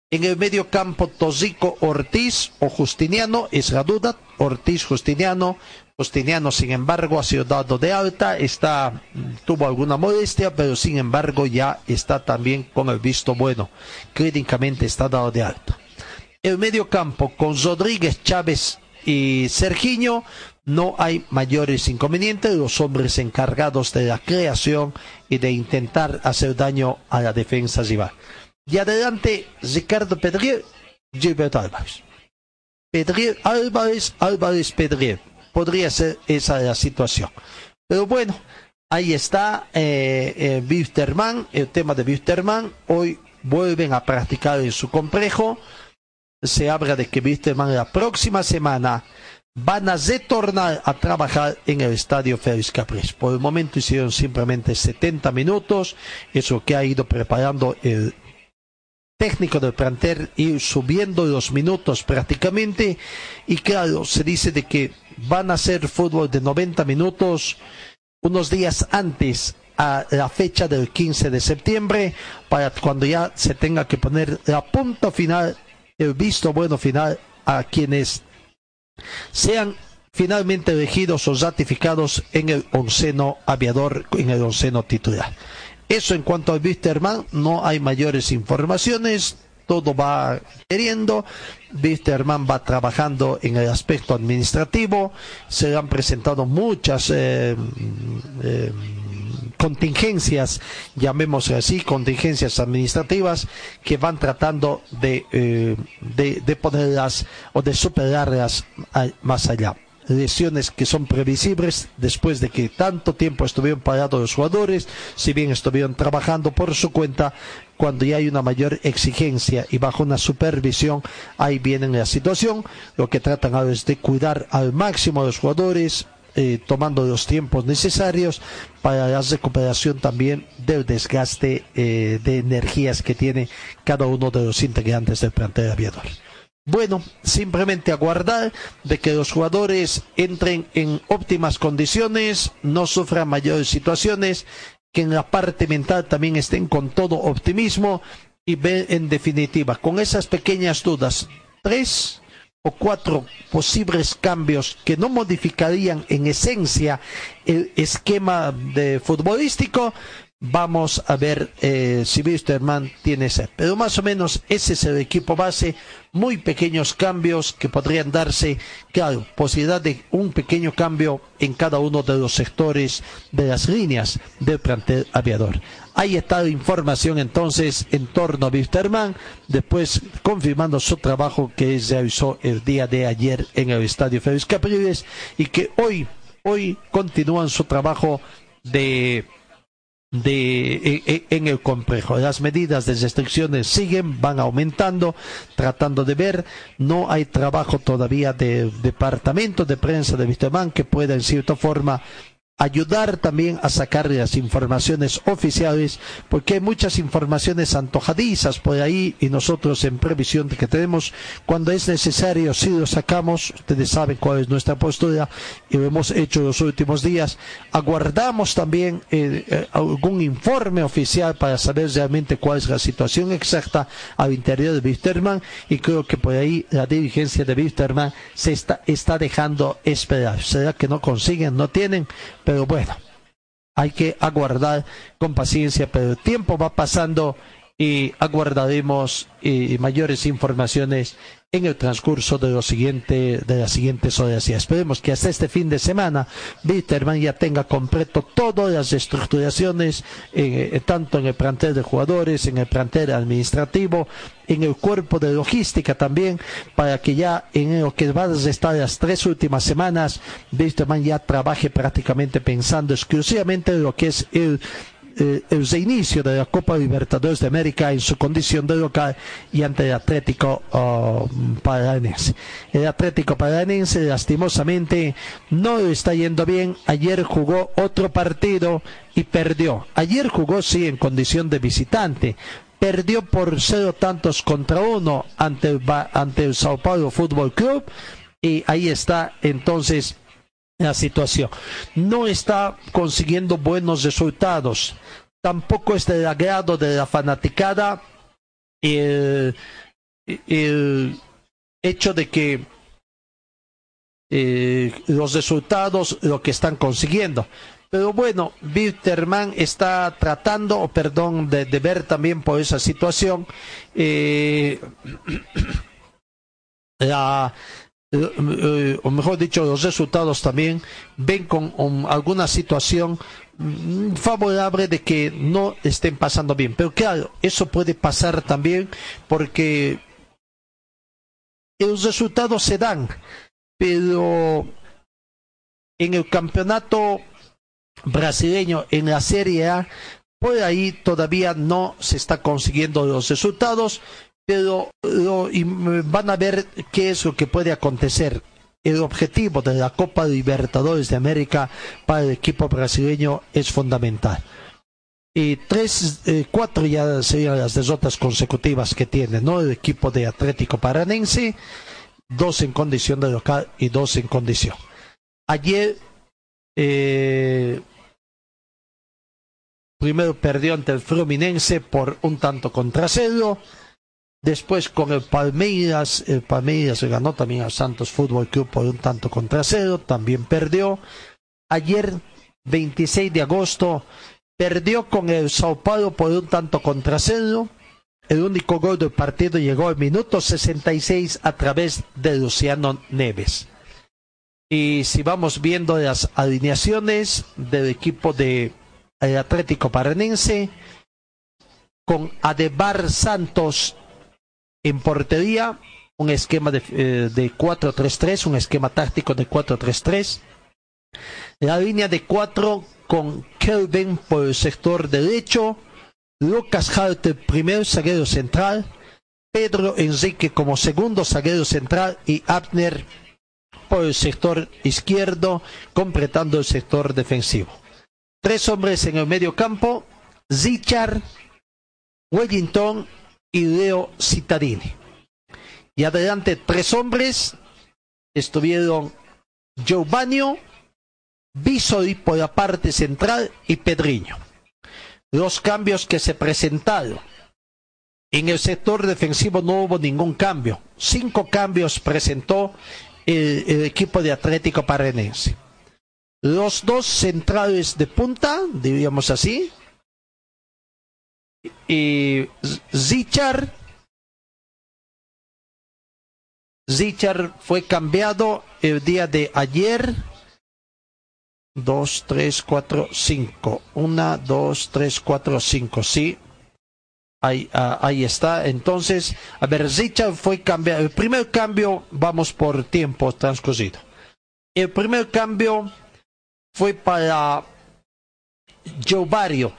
En el medio campo Tosico Ortiz o Justiniano es la duda, Ortiz Justiniano, Justiniano sin embargo ha sido dado de alta, está tuvo alguna molestia, pero sin embargo ya está también con el visto bueno, clínicamente está dado de alta el medio campo con Rodríguez, Chávez y Sergiño, no hay mayores inconvenientes, los hombres encargados de la creación y de intentar hacer daño a la defensa rival. Y adelante, Ricardo Pedrier, Gilberto Álvarez. Pedrier, Álvarez, Álvarez, Pedrier. Podría ser esa la situación. Pero bueno, ahí está eh, eh el tema de Wisterman. Hoy vuelven a practicar en su complejo se habla de que Wisterman la próxima semana van a retornar a trabajar en el estadio Félix Capriz. Por el momento hicieron simplemente 70 minutos, eso que ha ido preparando el técnico del plantel, ir subiendo los minutos prácticamente, y claro, se dice de que van a hacer fútbol de 90 minutos unos días antes a la fecha del 15 de septiembre, para cuando ya se tenga que poner la punta final el visto bueno final a quienes sean finalmente elegidos o ratificados en el onceno aviador, en el onceno titular. Eso en cuanto al Wisterman, no hay mayores informaciones, todo va queriendo. Wisterman va trabajando en el aspecto administrativo, se han presentado muchas eh, eh, contingencias, llamémosle así, contingencias administrativas que van tratando de, eh, de, ponerlas o de superarlas más allá lesiones que son previsibles después de que tanto tiempo estuvieron parados los jugadores, si bien estuvieron trabajando por su cuenta, cuando ya hay una mayor exigencia y bajo una supervisión, ahí viene la situación. Lo que tratan ahora es de cuidar al máximo a los jugadores, eh, tomando los tiempos necesarios para la recuperación también del desgaste eh, de energías que tiene cada uno de los integrantes del plantel aviador. Bueno, simplemente aguardar de que los jugadores entren en óptimas condiciones, no sufran mayores situaciones, que en la parte mental también estén con todo optimismo y ver en definitiva, con esas pequeñas dudas, tres o cuatro posibles cambios que no modificarían en esencia el esquema de futbolístico, Vamos a ver eh, si Wisterman tiene ese. Pero más o menos ese es el equipo base. Muy pequeños cambios que podrían darse. Claro, posibilidad de un pequeño cambio en cada uno de los sectores de las líneas del plantel aviador. Ahí está la información entonces en torno a Wisterman. Después confirmando su trabajo que se realizó el día de ayer en el estadio Félix Capriles y que hoy, hoy continúan su trabajo de de, en el complejo. Las medidas de restricciones siguen, van aumentando, tratando de ver. No hay trabajo todavía de departamento de prensa de Vistemán que pueda en cierta forma ayudar también a sacar las informaciones oficiales, porque hay muchas informaciones antojadizas por ahí y nosotros en previsión que tenemos, cuando es necesario, si lo sacamos, ustedes saben cuál es nuestra postura y lo hemos hecho los últimos días, aguardamos también eh, eh, algún informe oficial para saber realmente cuál es la situación exacta al interior de Wisterman y creo que por ahí la dirigencia de Wisterman se está, está dejando esperar. ¿Será que no consiguen, no tienen? Pero bueno, hay que aguardar con paciencia, pero el tiempo va pasando y aguardaremos eh, mayores informaciones en el transcurso de, lo siguiente, de las siguientes horas. Y esperemos que hasta este fin de semana Bitterman ya tenga completo todas las estructuraciones, eh, tanto en el plantel de jugadores, en el plantel administrativo, en el cuerpo de logística también, para que ya en lo que va a estar las tres últimas semanas, Bitterman ya trabaje prácticamente pensando exclusivamente en lo que es el eh, el reinicio de la Copa Libertadores de América en su condición de local y ante el Atlético uh, Paranense. El Atlético Paranense lastimosamente no está yendo bien. Ayer jugó otro partido y perdió. Ayer jugó sí en condición de visitante, perdió por cero tantos contra uno ante el, ante el Sao Paulo Fútbol Club y ahí está entonces la situación. No está consiguiendo buenos resultados. Tampoco es del agrado de la fanaticada el, el hecho de que eh, los resultados, lo que están consiguiendo. Pero bueno, Bitterman está tratando, o perdón, de, de, ver también por esa situación eh, la, eh, eh, o mejor dicho, los resultados también ven con um, alguna situación mm, favorable de que no estén pasando bien. Pero claro, eso puede pasar también porque los resultados se dan, pero en el campeonato brasileño, en la Serie A, por ahí todavía no se está consiguiendo los resultados pero van a ver qué es lo que puede acontecer. El objetivo de la Copa Libertadores de América para el equipo brasileño es fundamental. Y tres, eh, cuatro ya serían las derrotas consecutivas que tiene, ¿no? El equipo de Atlético Paranense, dos en condición de local y dos en condición. Ayer, eh, primero perdió ante el Fluminense por un tanto contra cero Después con el Palmeiras, el Palmeiras se ganó también al Santos Fútbol Club por un tanto contra cero, también perdió. Ayer, 26 de agosto, perdió con el Sao Paulo por un tanto contra cero. El único gol del partido llegó al minuto 66 a través de Luciano Neves. Y si vamos viendo las alineaciones del equipo de Atlético Paranense, con Adebar Santos en portería, un esquema de, eh, de 4-3-3, un esquema táctico de 4-3-3. La línea de 4 con Kelvin por el sector derecho, Lucas Hart, primer zaguero central, Pedro Enrique como segundo zaguero central y Abner por el sector izquierdo, completando el sector defensivo. Tres hombres en el medio campo, Zichar, Wellington y Leo. Y adelante tres hombres estuvieron Giovanni, Bisoli por la parte central y Pedriño. Los cambios que se presentaron. En el sector defensivo no hubo ningún cambio. Cinco cambios presentó el, el equipo de Atlético Paranense. Los dos centrales de punta, diríamos así, y Zichar Zichar fue cambiado el día de ayer. Dos, tres, cuatro, cinco. Una, dos, tres, cuatro, cinco. Sí. Ahí, ah, ahí está. Entonces, a ver, Zichar fue cambiado. El primer cambio, vamos por tiempo transcurrido. El primer cambio fue para Joe Barrio,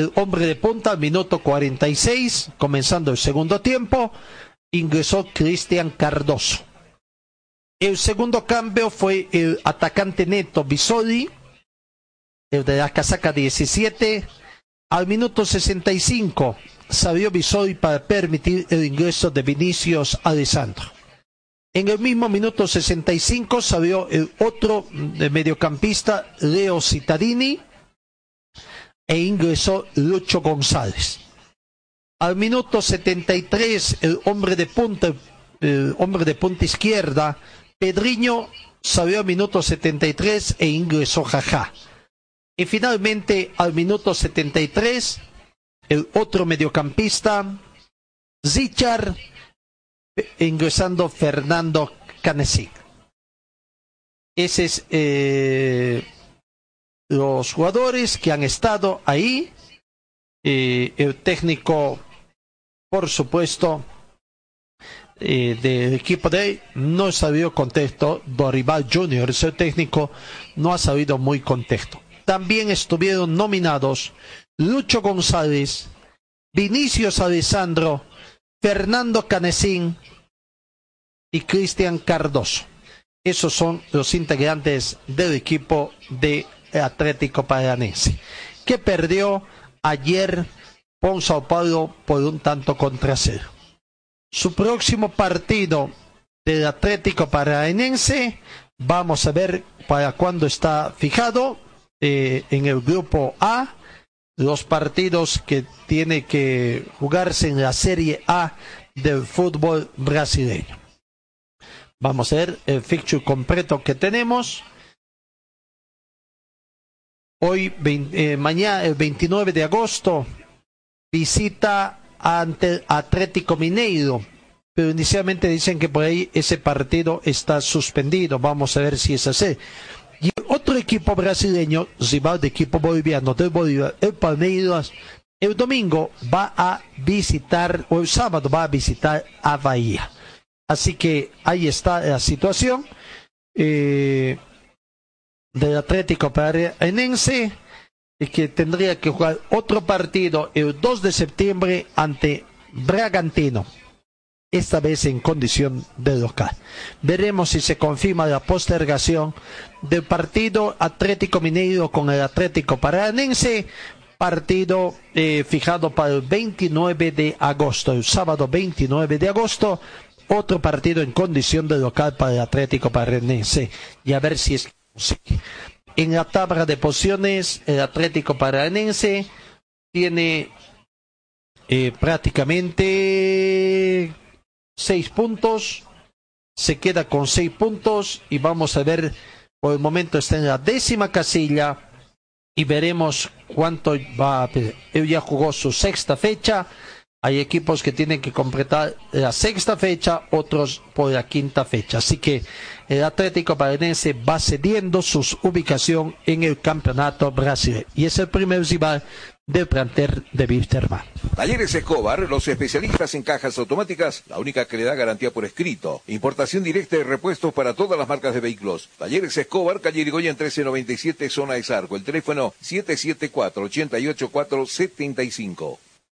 el hombre de punta, minuto 46, comenzando el segundo tiempo ingresó Cristian Cardoso. El segundo cambio fue el atacante neto Bisoli, el de la casaca 17. Al minuto 65 salió Bisoli para permitir el ingreso de Vinicius Alessandro. En el mismo minuto 65 salió el otro mediocampista, Leo Cittadini, e ingresó Lucho González. Al minuto 73, el hombre de punta, el hombre de punta izquierda, Pedriño, salió al minuto 73 e ingresó Jajá. Y finalmente, al minuto 73, el otro mediocampista, Zichar, ingresando Fernando Canesic. Ese es eh, los jugadores que han estado ahí. Eh, el técnico por supuesto, eh, del equipo de no ha sabido contexto. Dorival Jr., ese técnico, no ha sabido muy contexto. También estuvieron nominados Lucho González, Vinicius Alessandro, Fernando Canesín y Cristian Cardoso. Esos son los integrantes del equipo de Atlético Paranense, que perdió ayer con Sao Paulo por un tanto contra cero. Su próximo partido del Atlético Paranaense, vamos a ver para cuándo está fijado eh, en el grupo A, los partidos que tiene que jugarse en la Serie A del fútbol brasileño. Vamos a ver el fixture completo que tenemos. Hoy, eh, mañana, el 29 de agosto, visita ante Atlético Mineiro. Pero inicialmente dicen que por ahí ese partido está suspendido. Vamos a ver si es así. Y otro equipo brasileño, rival de equipo boliviano del Bolívar, el Palmeiras, el domingo va a visitar, o el sábado va a visitar a Bahía. Así que ahí está la situación eh, del Atlético Paranaense que tendría que jugar otro partido el 2 de septiembre ante Bragantino, esta vez en condición de local. Veremos si se confirma la postergación del partido Atlético Mineiro con el Atlético Paranense, partido eh, fijado para el 29 de agosto, el sábado 29 de agosto, otro partido en condición de local para el Atlético Paranense y a ver si es en la tabla de posiciones, el Atlético Paranense tiene eh, prácticamente seis puntos, se queda con seis puntos y vamos a ver, por el momento está en la décima casilla y veremos cuánto va. Él ya jugó su sexta fecha hay equipos que tienen que completar la sexta fecha, otros por la quinta fecha. Así que el Atlético Paranense va cediendo su ubicación en el campeonato brasileño. Y es el primer rival del planter de Wisterman. Talleres Escobar, los especialistas en cajas automáticas, la única que le da garantía por escrito. Importación directa de repuestos para todas las marcas de vehículos. Talleres Escobar, calle Irigoyen 1397, zona de Sarco. El teléfono 774 88475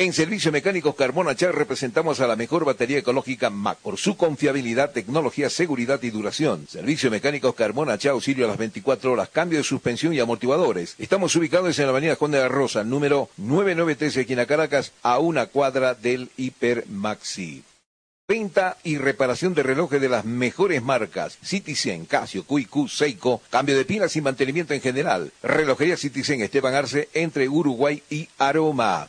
En Servicio Mecánicos Carmona Char representamos a la mejor batería ecológica MAC por su confiabilidad, tecnología, seguridad y duración. Servicio Mecánicos Carmona Char auxilio a las 24 horas, cambio de suspensión y amortiguadores. Estamos ubicados en la avenida Juan de la Rosa, número 993, aquí en Caracas, a una cuadra del Hiper Maxi. Venta y reparación de relojes de las mejores marcas. Citizen, Casio, QQ, Seiko. Cambio de pilas y mantenimiento en general. Relojería Citizen Esteban Arce entre Uruguay y Aroma.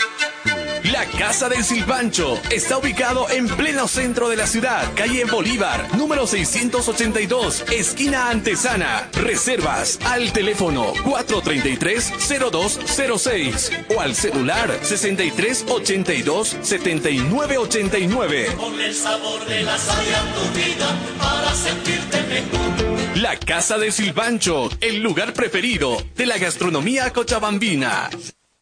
La Casa del Silpancho está ubicado en pleno centro de la ciudad, calle Bolívar, número 682, esquina Antesana. Reservas al teléfono 433-0206 o al celular 6382-7989. Ponle el sabor de la savia a tu vida para sentirte mejor. La Casa del Silpancho, el lugar preferido de la gastronomía cochabambina.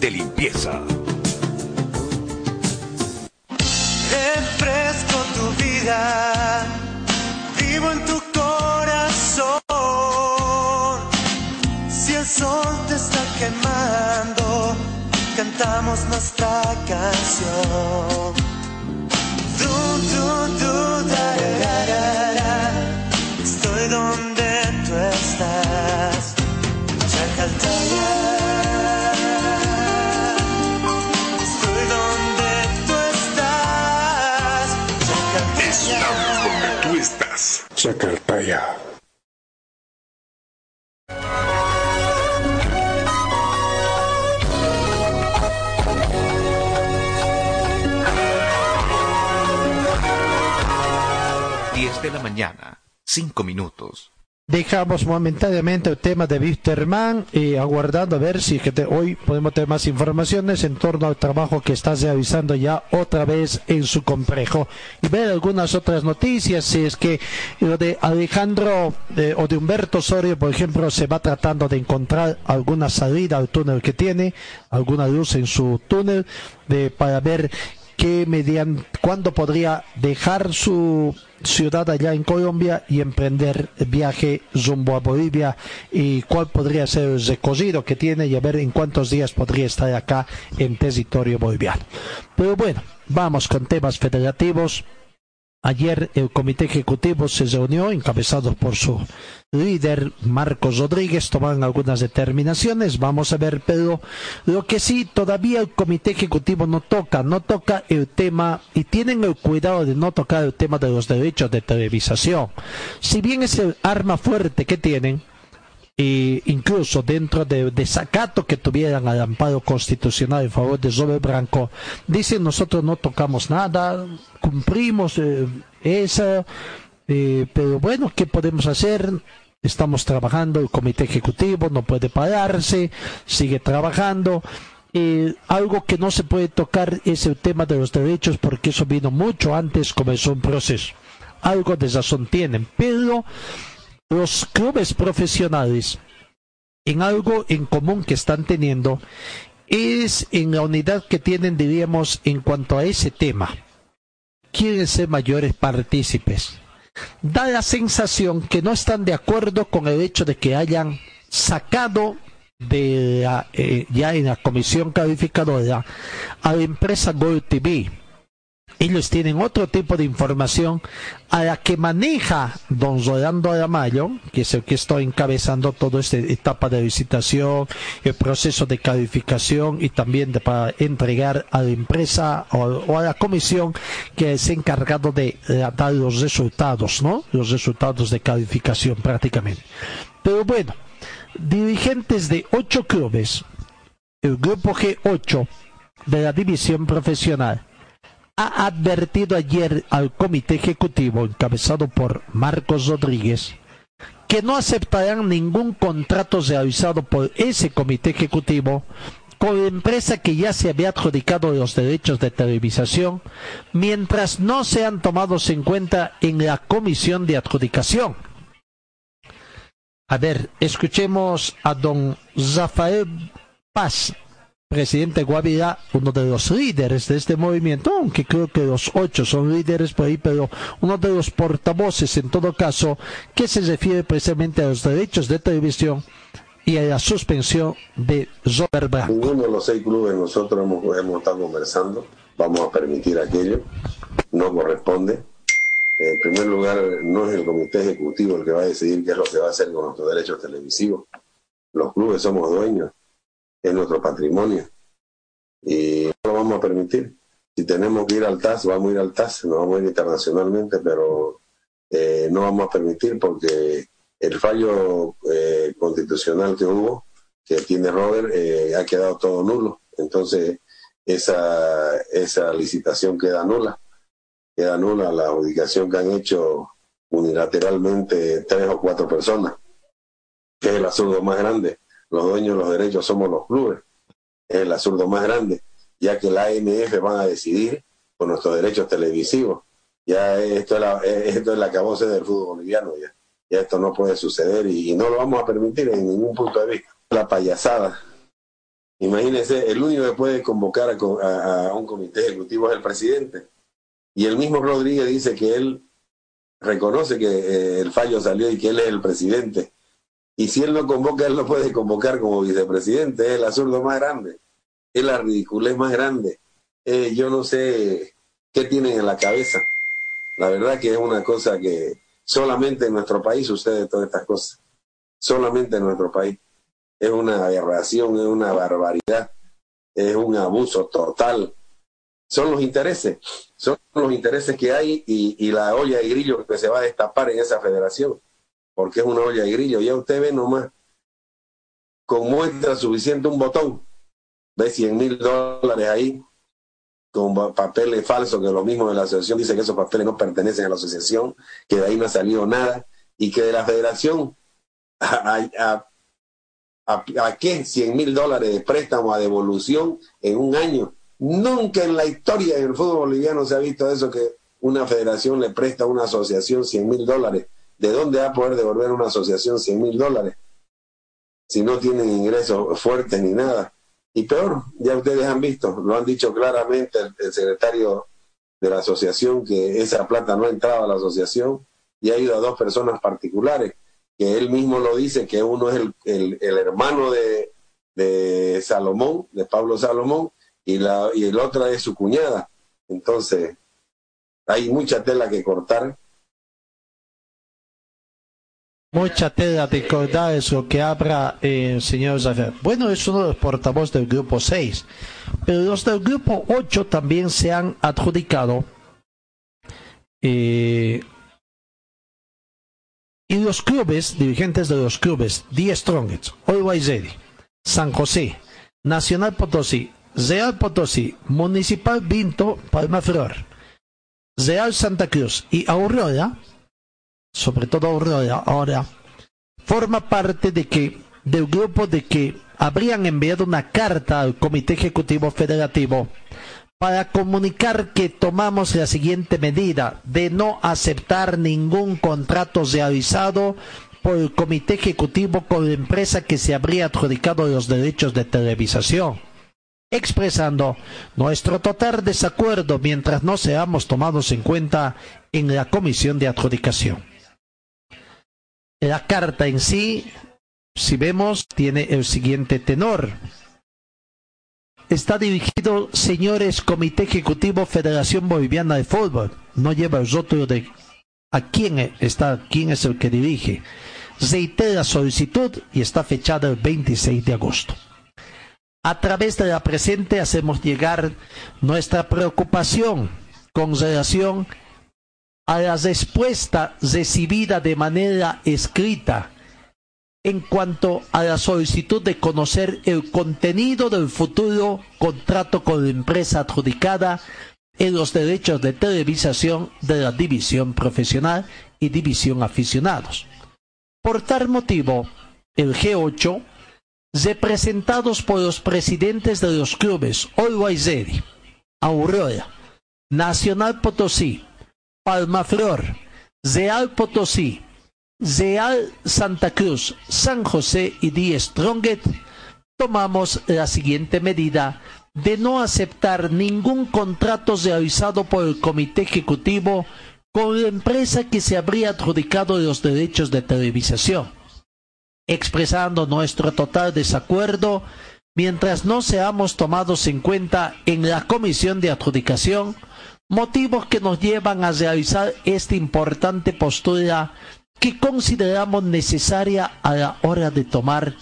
de limpieza! Refresco tu vida, vivo en tu corazón. Si el sol te está quemando, cantamos nuestra canción. Du, du, du, da, da, da, Diez de la mañana, cinco minutos. Dejamos momentáneamente el tema de Wisterman y aguardando a ver si hoy podemos tener más informaciones en torno al trabajo que está realizando ya otra vez en su complejo. Y ver algunas otras noticias si es que lo de Alejandro eh, o de Humberto Osorio por ejemplo se va tratando de encontrar alguna salida al túnel que tiene alguna luz en su túnel de, para ver que mediante cuándo podría dejar su ciudad allá en Colombia y emprender viaje rumbo a Bolivia y cuál podría ser el recorrido que tiene y a ver en cuántos días podría estar acá en territorio boliviano. Pero bueno, vamos con temas federativos. Ayer el comité ejecutivo se reunió, encabezado por su líder Marcos Rodríguez, tomaron algunas determinaciones, vamos a ver, pero lo que sí, todavía el comité ejecutivo no toca, no toca el tema y tienen el cuidado de no tocar el tema de los derechos de televisación. Si bien es el arma fuerte que tienen, e incluso dentro de desacato que tuvieran al amparo constitucional en favor de Robert Branco, dicen nosotros no tocamos nada, cumplimos eh, esa, eh, pero bueno, ¿qué podemos hacer? Estamos trabajando, el comité ejecutivo no puede pararse, sigue trabajando. Algo que no se puede tocar es el tema de los derechos porque eso vino mucho antes, comenzó un proceso. Algo de razón tienen, pero los clubes profesionales en algo en común que están teniendo es en la unidad que tienen, diríamos, en cuanto a ese tema. Quieren ser mayores partícipes. Da la sensación que no están de acuerdo con el hecho de que hayan sacado de eh, ya en la comisión calificadora a la empresa Gold TV ellos tienen otro tipo de información a la que maneja don Rolando Aramayo, que es el que está encabezando toda esta etapa de licitación, el proceso de calificación y también de, para entregar a la empresa o, a la comisión que es encargado de dar los resultados, ¿no? Los resultados de calificación prácticamente. Pero bueno, dirigentes de ocho clubes, el grupo G8 de la división profesional, ha advertido ayer al comité ejecutivo encabezado por Marcos Rodríguez que no aceptarán ningún contrato realizado por ese comité ejecutivo con la empresa que ya se había adjudicado los derechos de televisación mientras no sean tomados en cuenta en la comisión de adjudicación. A ver, escuchemos a don Rafael Paz, presidente Guavira, uno de los líderes de este movimiento, aunque creo que los ocho son líderes por ahí, pero uno de los portavoces en todo caso, que se refiere precisamente a los derechos de televisión y a la suspensión de Robert Branco. Ninguno de los seis clubes nosotros hemos, hemos estado conversando, vamos a permitir aquello, no corresponde. En primer lugar, no es el comité ejecutivo el que va a decidir qué es lo que va a hacer con nuestros derechos televisivos. Los clubes somos dueños es nuestro patrimonio y no lo vamos a permitir. Si tenemos que ir al TAS, vamos a ir al TAS, no vamos a ir internacionalmente, pero eh, no vamos a permitir porque el fallo eh, constitucional que hubo, que tiene Robert, eh, ha quedado todo nulo. Entonces, esa, esa licitación queda nula. Queda nula la adjudicación que han hecho unilateralmente tres o cuatro personas, que es el absurdo más grande los dueños de los derechos somos los clubes. Es el absurdo más grande, ya que la ANF van a decidir por nuestros derechos televisivos. Ya esto es la, esto es la cabose del fútbol boliviano, ya. ya esto no puede suceder y, no lo vamos a permitir en ningún punto de vista. La payasada. Imagínense, el único que puede convocar a, a un comité ejecutivo es el presidente. Y el mismo Rodríguez dice que él reconoce que eh, el fallo salió y que él es el presidente y si él no convoca, él no puede convocar como vicepresidente. Es el absurdo más grande. Es la ridiculez más grande. Eh, yo no sé qué tienen en la cabeza. La verdad que es una cosa que solamente en nuestro país sucede todas estas cosas. Solamente en nuestro país. Es una aberración, es una barbaridad, es un abuso total. Son los intereses, son los intereses que hay y, y la olla de grillo que se va a destapar en esa federación porque es una olla de grillo. Ya usted ve nomás, con muestra suficiente un botón, ve 100 mil dólares ahí, con papeles falsos, que lo mismo de la asociación dice que esos papeles no pertenecen a la asociación, que de ahí no ha salido nada, y que de la federación, ¿a, a, qué 100 mil dólares de préstamo a devolución en un año? Nunca en la historia del fútbol boliviano se ha visto eso que una federación le presta a una asociación 100 mil dólares ¿de dónde va a poder devolver una asociación 100 mil dólares? Si no tienen ingresos fuertes ni nada. Y peor, ya ustedes han visto, lo han dicho claramente el, secretario de la asociación, que esa plata no ha entrado a la asociación y ha ido a dos personas particulares, que él mismo lo dice, que uno es el, el, hermano de, de Salomón, de Pablo Salomón, y, la, y el otro es su cuñada. Entonces, hay mucha tela que cortar Mucha tela de cortar es lo que habla el señor Zafer. Bueno, es uno de los portavoces del grupo 6, pero los del grupo 8 también se han adjudicado. Eh, Y los clubes, dirigentes de los clubes, Die Strongets, Always Ready, San José, Nacional Potosí, Real Potosí, Municipal Vinto, Palma Flor, Real Santa Cruz y Aurora, sobre todo ahora, forma parte de que del grupo de que habrían enviado una carta al Comité Ejecutivo Federativo para comunicar que tomamos la siguiente medida de no aceptar ningún contrato realizado por el Comité Ejecutivo con la empresa que se habría adjudicado los derechos de televisación, expresando nuestro total desacuerdo mientras no seamos tomados en cuenta en la comisión de adjudicación. La carta en sí, si vemos, tiene el siguiente tenor. Está dirigido, señores Comité Ejecutivo Federación Boliviana de Fútbol. No lleva el rótulo de a quién está, quién es el que dirige. Reitera solicitud y está fechada el 26 de agosto. A través de la presente hacemos llegar nuestra preocupación con relación a la respuesta recibida de manera escrita en cuanto a la solicitud de conocer el contenido del futuro contrato con la empresa adjudicada en los derechos de televisación de la división profesional y división aficionados. Por tal motivo, el G8, representados por los presidentes de los clubes Always Ready, Aurora, Nacional Potosí, Palmaflor, Real Potosí, Real Santa Cruz, San José y Die Stronget, tomamos la siguiente medida de no aceptar ningún contrato realizado por el Comité Ejecutivo con la empresa que se habría adjudicado los derechos de televisación, expresando nuestro total desacuerdo mientras no seamos tomados en cuenta en la comisión de adjudicación, motivos que nos llevan a realizar esta importante postura que consideramos necesaria a la hora de tomar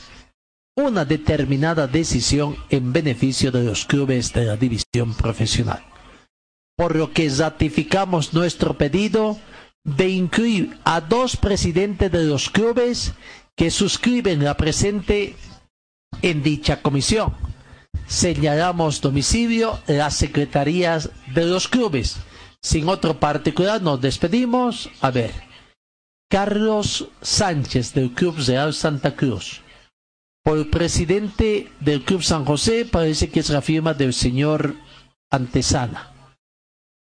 una determinada decisión en beneficio de los clubes de la división profesional. Por lo que ratificamos nuestro pedido de incluir a dos presidentes de los clubes que suscriben la presente en dicha comisión. Señalamos domicilio las secretarías de los clubes. Sin otro particular nos despedimos. A ver. Carlos Sánchez del Club Real Santa Cruz. Por presidente del Club San José parece que es la firma del señor Antesana.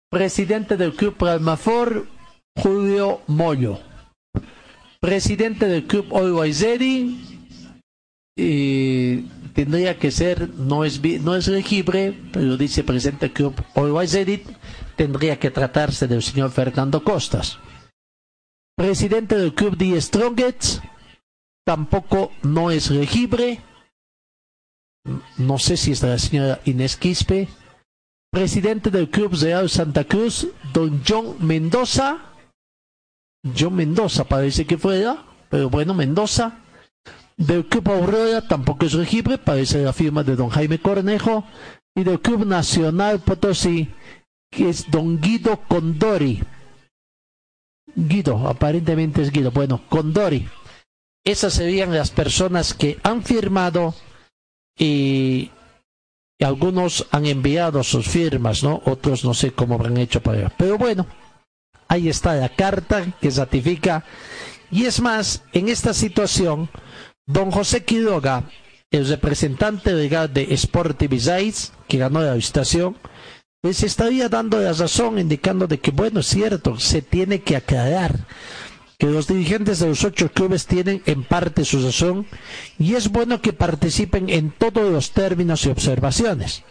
Presidente del Club Palmafor, Julio Mollo. Presidente del Club Always y tendría que ser, no es, no es elegible, pero dice presidente Club Always tendría que tratarse del señor Fernando Costas presidente del club de Strongets, tampoco no es elegible. No sé si es la señora Inés Quispe. Presidente del Club Real Santa Cruz, don John Mendoza. John Mendoza parece que fuera, pero bueno, Mendoza. Del Club Aurora tampoco es elegible, parece la firma de don Jaime Cornejo. Y del Club Nacional Potosí, que es don Guido Condori. Guido, aparentemente es Guido. Bueno, Condori. Esas serían las personas que han firmado y, algunos han enviado sus firmas, ¿no? Otros no sé cómo habrán hecho para allá. Pero bueno, ahí está la carta que ratifica. Y es más, en esta situación, don José Quiroga, el representante legal de Sportivizites, que ganó la licitación, pues estaría dando la razón, indicando de que, bueno, es cierto, se tiene que aclarar que los dirigentes de los ocho clubes tienen en parte su razón y es bueno que participen en todos los términos y observaciones.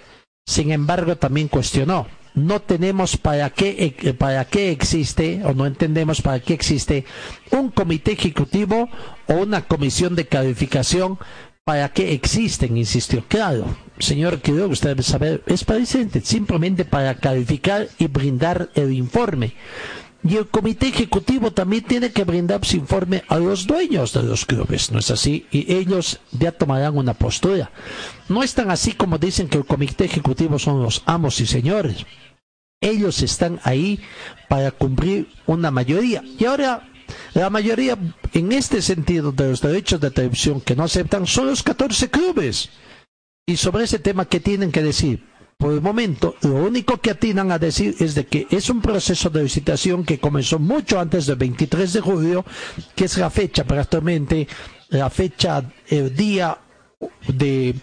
Sin embargo, también cuestionó, no tenemos para qué, eh, para qué existe, o no entendemos para qué existe, un comité ejecutivo o una comisión de calificación ¿Para qué existen? Insistió. Claro, señor quiero usted debe saber, es presente simplemente para calificar y brindar el informe. Y el comité ejecutivo también tiene que brindar su informe a los dueños de los clubes, ¿no es así? Y ellos ya tomarán una postura. No es tan así como dicen que el comité ejecutivo son los amos y señores. Ellos están ahí para cumplir una mayoría. Y ahora La mayoría, en este sentido, de los derechos de televisión que no aceptan son los 14 clubes. Y sobre ese tema, ¿qué tienen que decir? Por el momento, lo único que atinan a decir es de que es un proceso de licitación que comenzó mucho antes del 23 de julio, que es la fecha prácticamente, la fecha, el día de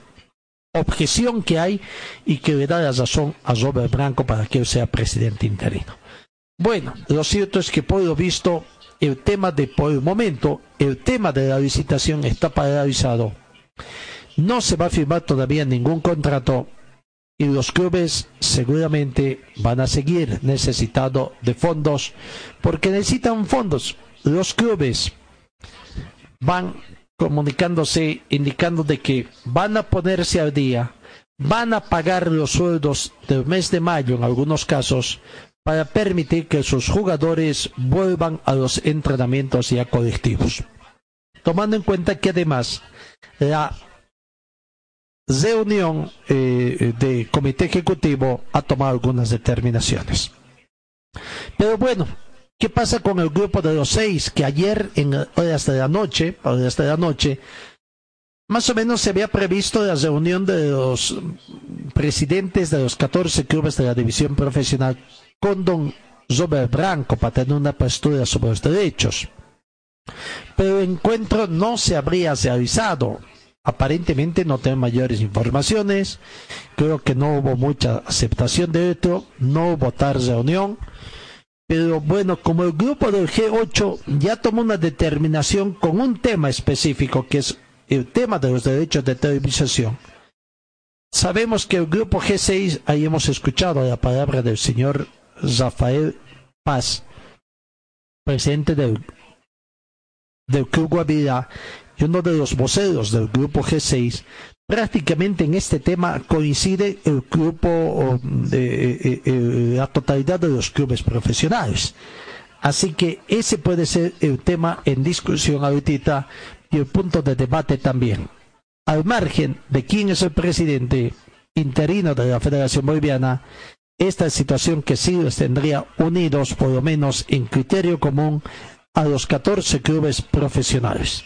objeción que hay y que le da la razón a Robert Branco para que él sea presidente interino. Bueno, lo cierto es que por lo visto, el tema de, por el momento, el tema de la licitación está paralizado. No se va a firmar todavía ningún contrato y los clubes seguramente van a seguir necesitando de fondos porque necesitan fondos. Los clubes van comunicándose, indicando de que van a ponerse al día, van a pagar los sueldos del mes de mayo en algunos casos para permitir que sus jugadores vuelvan a los entrenamientos ya colectivos. Tomando en cuenta que además la reunión eh, de comité ejecutivo ha tomado algunas determinaciones. Pero bueno, ¿qué pasa con el grupo de los seis que ayer en horas de la noche, horas de la noche, más o menos se había previsto la reunión de los presidentes de los 14 clubes de la división profesional con don Robert Branco para tener una postura sobre los derechos. Pero el encuentro no se habría realizado aparentemente no tengo mayores informaciones. Creo que no hubo mucha aceptación de esto, no hubo tal reunión. Pero bueno, como el grupo del G8 ya tomó una determinación con un tema específico, que es el tema de los derechos de televisación, sabemos que el grupo G6, ahí hemos escuchado la palabra del señor Rafael Paz, presidente del, del Club y uno de los voceros del grupo G6, prácticamente en este tema coincide el grupo de eh, eh, la totalidad de los clubes profesionales. Así que ese puede ser el tema en discusión ahorita y el punto de debate también. Al margen de quién es el presidente interino de la Federación Boliviana, esta situación que sí los tendría unidos por lo menos en criterio común a los 14 clubes profesionales.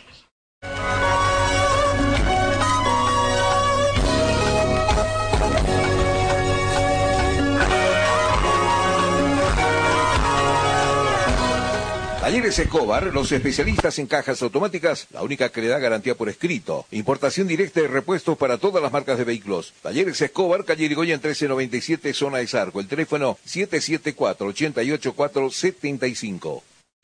Talleres Escobar, los especialistas en cajas automáticas, la única que le da garantía por escrito. Importación directa de repuestos para todas las marcas de vehículos. Talleres Escobar, calle Irigoyen 1397, zona de Zarco. El teléfono 774-88475.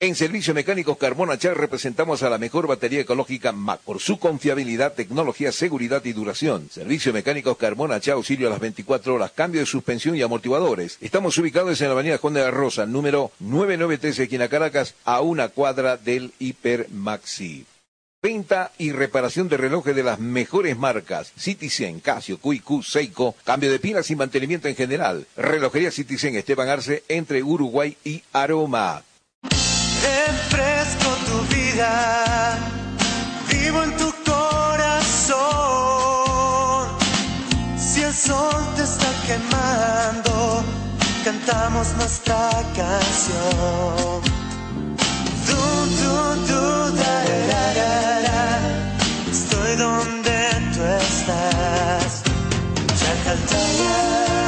En Servicio Mecánicos Carmona Char representamos a la mejor batería ecológica MAC por su confiabilidad, tecnología, seguridad y duración. Servicio Mecánicos Carmona Char auxilio a las 24 horas, cambio de suspensión y amortiguadores. Estamos ubicados en la avenida Juan de la Rosa, número 993, esquina Caracas, a una cuadra del Hiper Maxi. Venta y reparación de relojes de las mejores marcas. Citizen, Casio, QQ, Seiko. Cambio de pilas y mantenimiento en general. Relojería Citizen Esteban Arce entre Uruguay y Aroma. Refresco tu vida, vivo en tu corazón. Si el sol te está quemando, cantamos nuestra canción. Du, du, du, da, da, da. Estoy donde tú estás. Chacaltaya.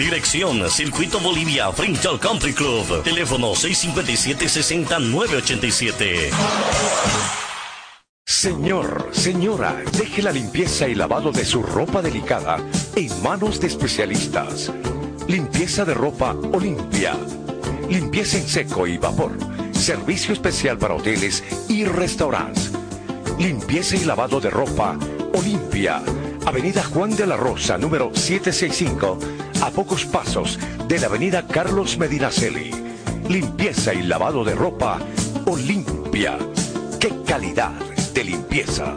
Dirección Circuito Bolivia frente Country Club. Teléfono 657-6987. Señor, señora, deje la limpieza y lavado de su ropa delicada en manos de especialistas. Limpieza de ropa Olimpia. Limpieza en seco y vapor. Servicio especial para hoteles y restaurantes. Limpieza y lavado de ropa Olimpia. Avenida Juan de la Rosa, número 765, a pocos pasos de la Avenida Carlos Medinaceli. Limpieza y lavado de ropa Olimpia. ¡Qué calidad de limpieza!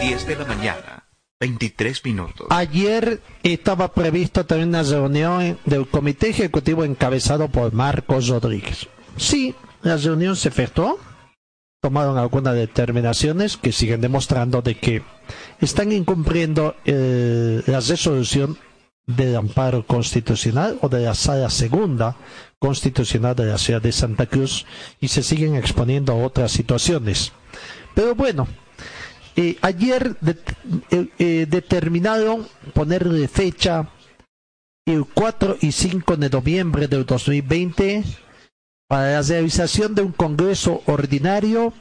Diez de la mañana, 23 minutos. Ayer estaba previsto también una reunión del Comité Ejecutivo encabezado por Marcos Rodríguez. Sí, la reunión se efectuó. Tomaron algunas determinaciones que siguen demostrando de que están incumpliendo eh, la resolución del amparo constitucional o de la sala segunda constitucional de la ciudad de Santa Cruz y se siguen exponiendo a otras situaciones. Pero bueno, eh, ayer de, eh, eh, determinaron ponerle fecha el 4 y 5 de noviembre del 2020 para la realización de un congreso ordinario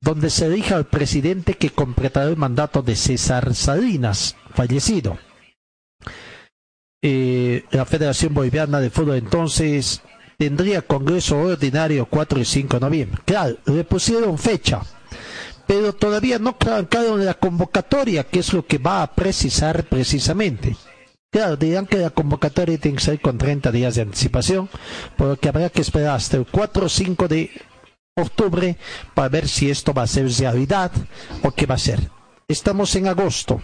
donde se elija al presidente que completará el mandato de César Salinas, fallecido. Eh, la Federación Boliviana de Fútbol entonces tendría congreso ordinario 4 y 5 de noviembre. Claro, le pusieron fecha, pero todavía no claro la convocatoria, que es lo que va a precisar precisamente. Claro, dirán que la convocatoria tiene que ser con 30 días de anticipación, por lo que habrá que esperar hasta el 4 o 5 de octubre para ver si esto va a ser realidad o qué va a ser. Estamos en agosto.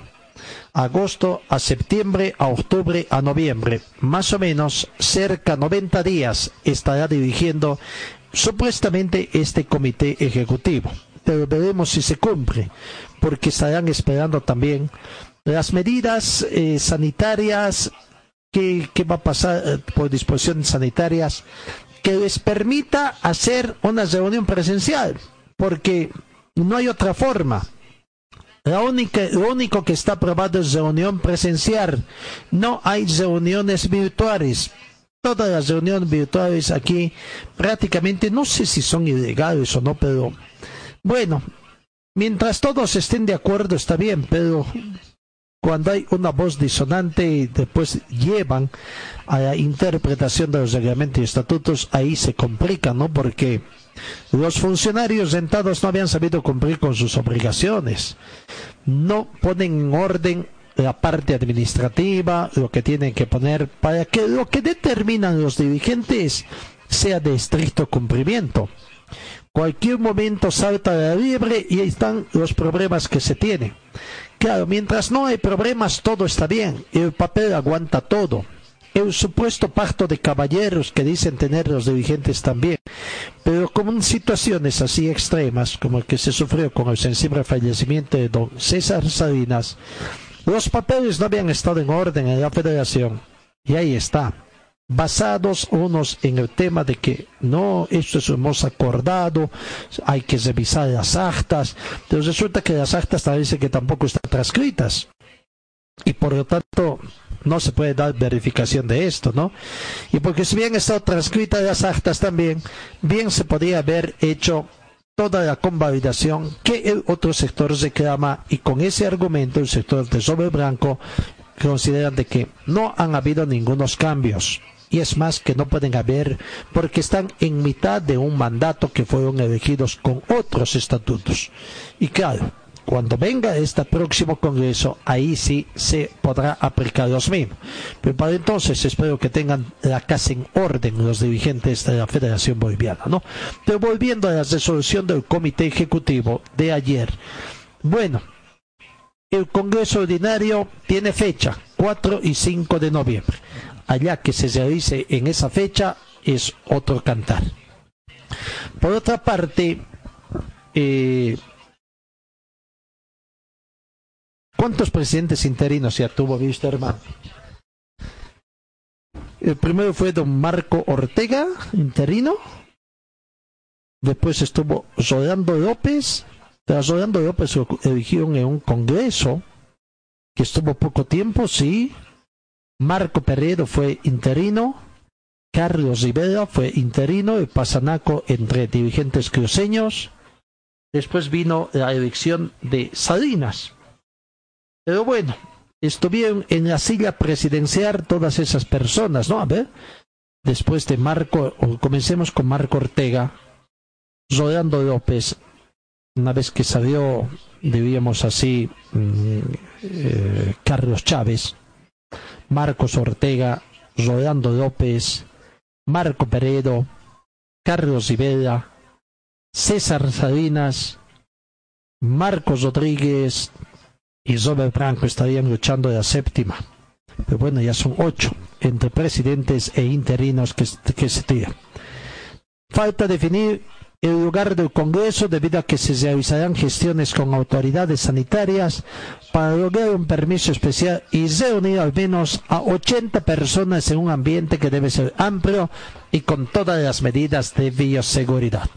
Agosto a septiembre, a octubre, a noviembre. Más o menos cerca 90 días estará dirigiendo supuestamente este comité ejecutivo. Pero veremos si se cumple, porque estarán esperando también las medidas eh, sanitarias que, va a pasar eh, por disposiciones sanitarias que les permita hacer una reunión presencial, porque no hay otra forma. La única, lo único que está aprobado es reunión presencial. No hay reuniones virtuales. Todas las reuniones virtuales aquí prácticamente no sé si son ilegales o no, pero bueno, mientras todos estén de acuerdo está bien, pero cuando hay una voz disonante y después llevan a la interpretación de los reglamentos y estatutos, ahí se complica, ¿no? Porque los funcionarios sentados no habían sabido cumplir con sus obligaciones. No ponen en orden la parte administrativa, lo que tienen que poner para que lo que determinan los dirigentes sea de estricto cumplimiento. Cualquier momento salta de la libre y ahí están los problemas que se tienen. Claro, mientras no hay problemas todo está bien, el papel aguanta todo el supuesto pacto de caballeros que dicen tener los dirigentes también. Pero como en situaciones así extremas, como el que se sufrió con el sensible fallecimiento de don César Salinas, los papeles no habían estado en orden en la federación. Y ahí está. Basados unos en el tema de que no, esto es hemos acordado, hay que revisar las actas, pero resulta que las actas dicen que tampoco están transcritas. Y por lo tanto, no se puede dar verificación de esto, ¿no? Y porque si bien estado transcritas las actas también, bien se podría haber hecho toda la convalidación que el otro sector reclama y con ese argumento el sector de sobre blanco consideran de que no han habido ningunos cambios y es más que no pueden haber porque están en mitad de un mandato que fueron elegidos con otros estatutos. Y claro, cuando venga este próximo Congreso, ahí sí se podrá aplicar los mismos. Pero para entonces espero que tengan la casa en orden los dirigentes de la Federación Boliviana, ¿no? Pero volviendo a la resolución del Comité Ejecutivo de ayer. Bueno, el Congreso Ordinario tiene fecha, 4 y 5 de noviembre. Allá que se realice en esa fecha es otro cantar. Por otra parte, eh, ¿cuántos presidentes interinos ya tuvo hermano? El primero fue don Marco Ortega, interino. Después estuvo Rolando López. Tras Rolando López lo eligieron en un congreso que estuvo poco tiempo, sí. Marco Peredo fue interino. Carlos Rivera fue interino y Pasanaco entre dirigentes cruceños. Después vino la elección de Salinas. Pero bueno, estuvieron en la silla presidencial todas esas personas, ¿no? A ver, después de Marco, comencemos con Marco Ortega, Rolando López, una vez que salió, diríamos así, mm, eh, Carlos Chávez, Marcos Ortega, Rolando López, Marco Peredo, Carlos Rivera, César Salinas, Marcos Rodríguez, y Robert Franco estarían luchando de la séptima. Pero bueno, ya son ocho entre presidentes e interinos que, se tiran. Falta definir el lugar del Congreso debido a que se realizarán gestiones con autoridades sanitarias para lograr un permiso especial y reunir al menos a 80 personas en un ambiente que debe ser amplio y con todas las medidas de bioseguridad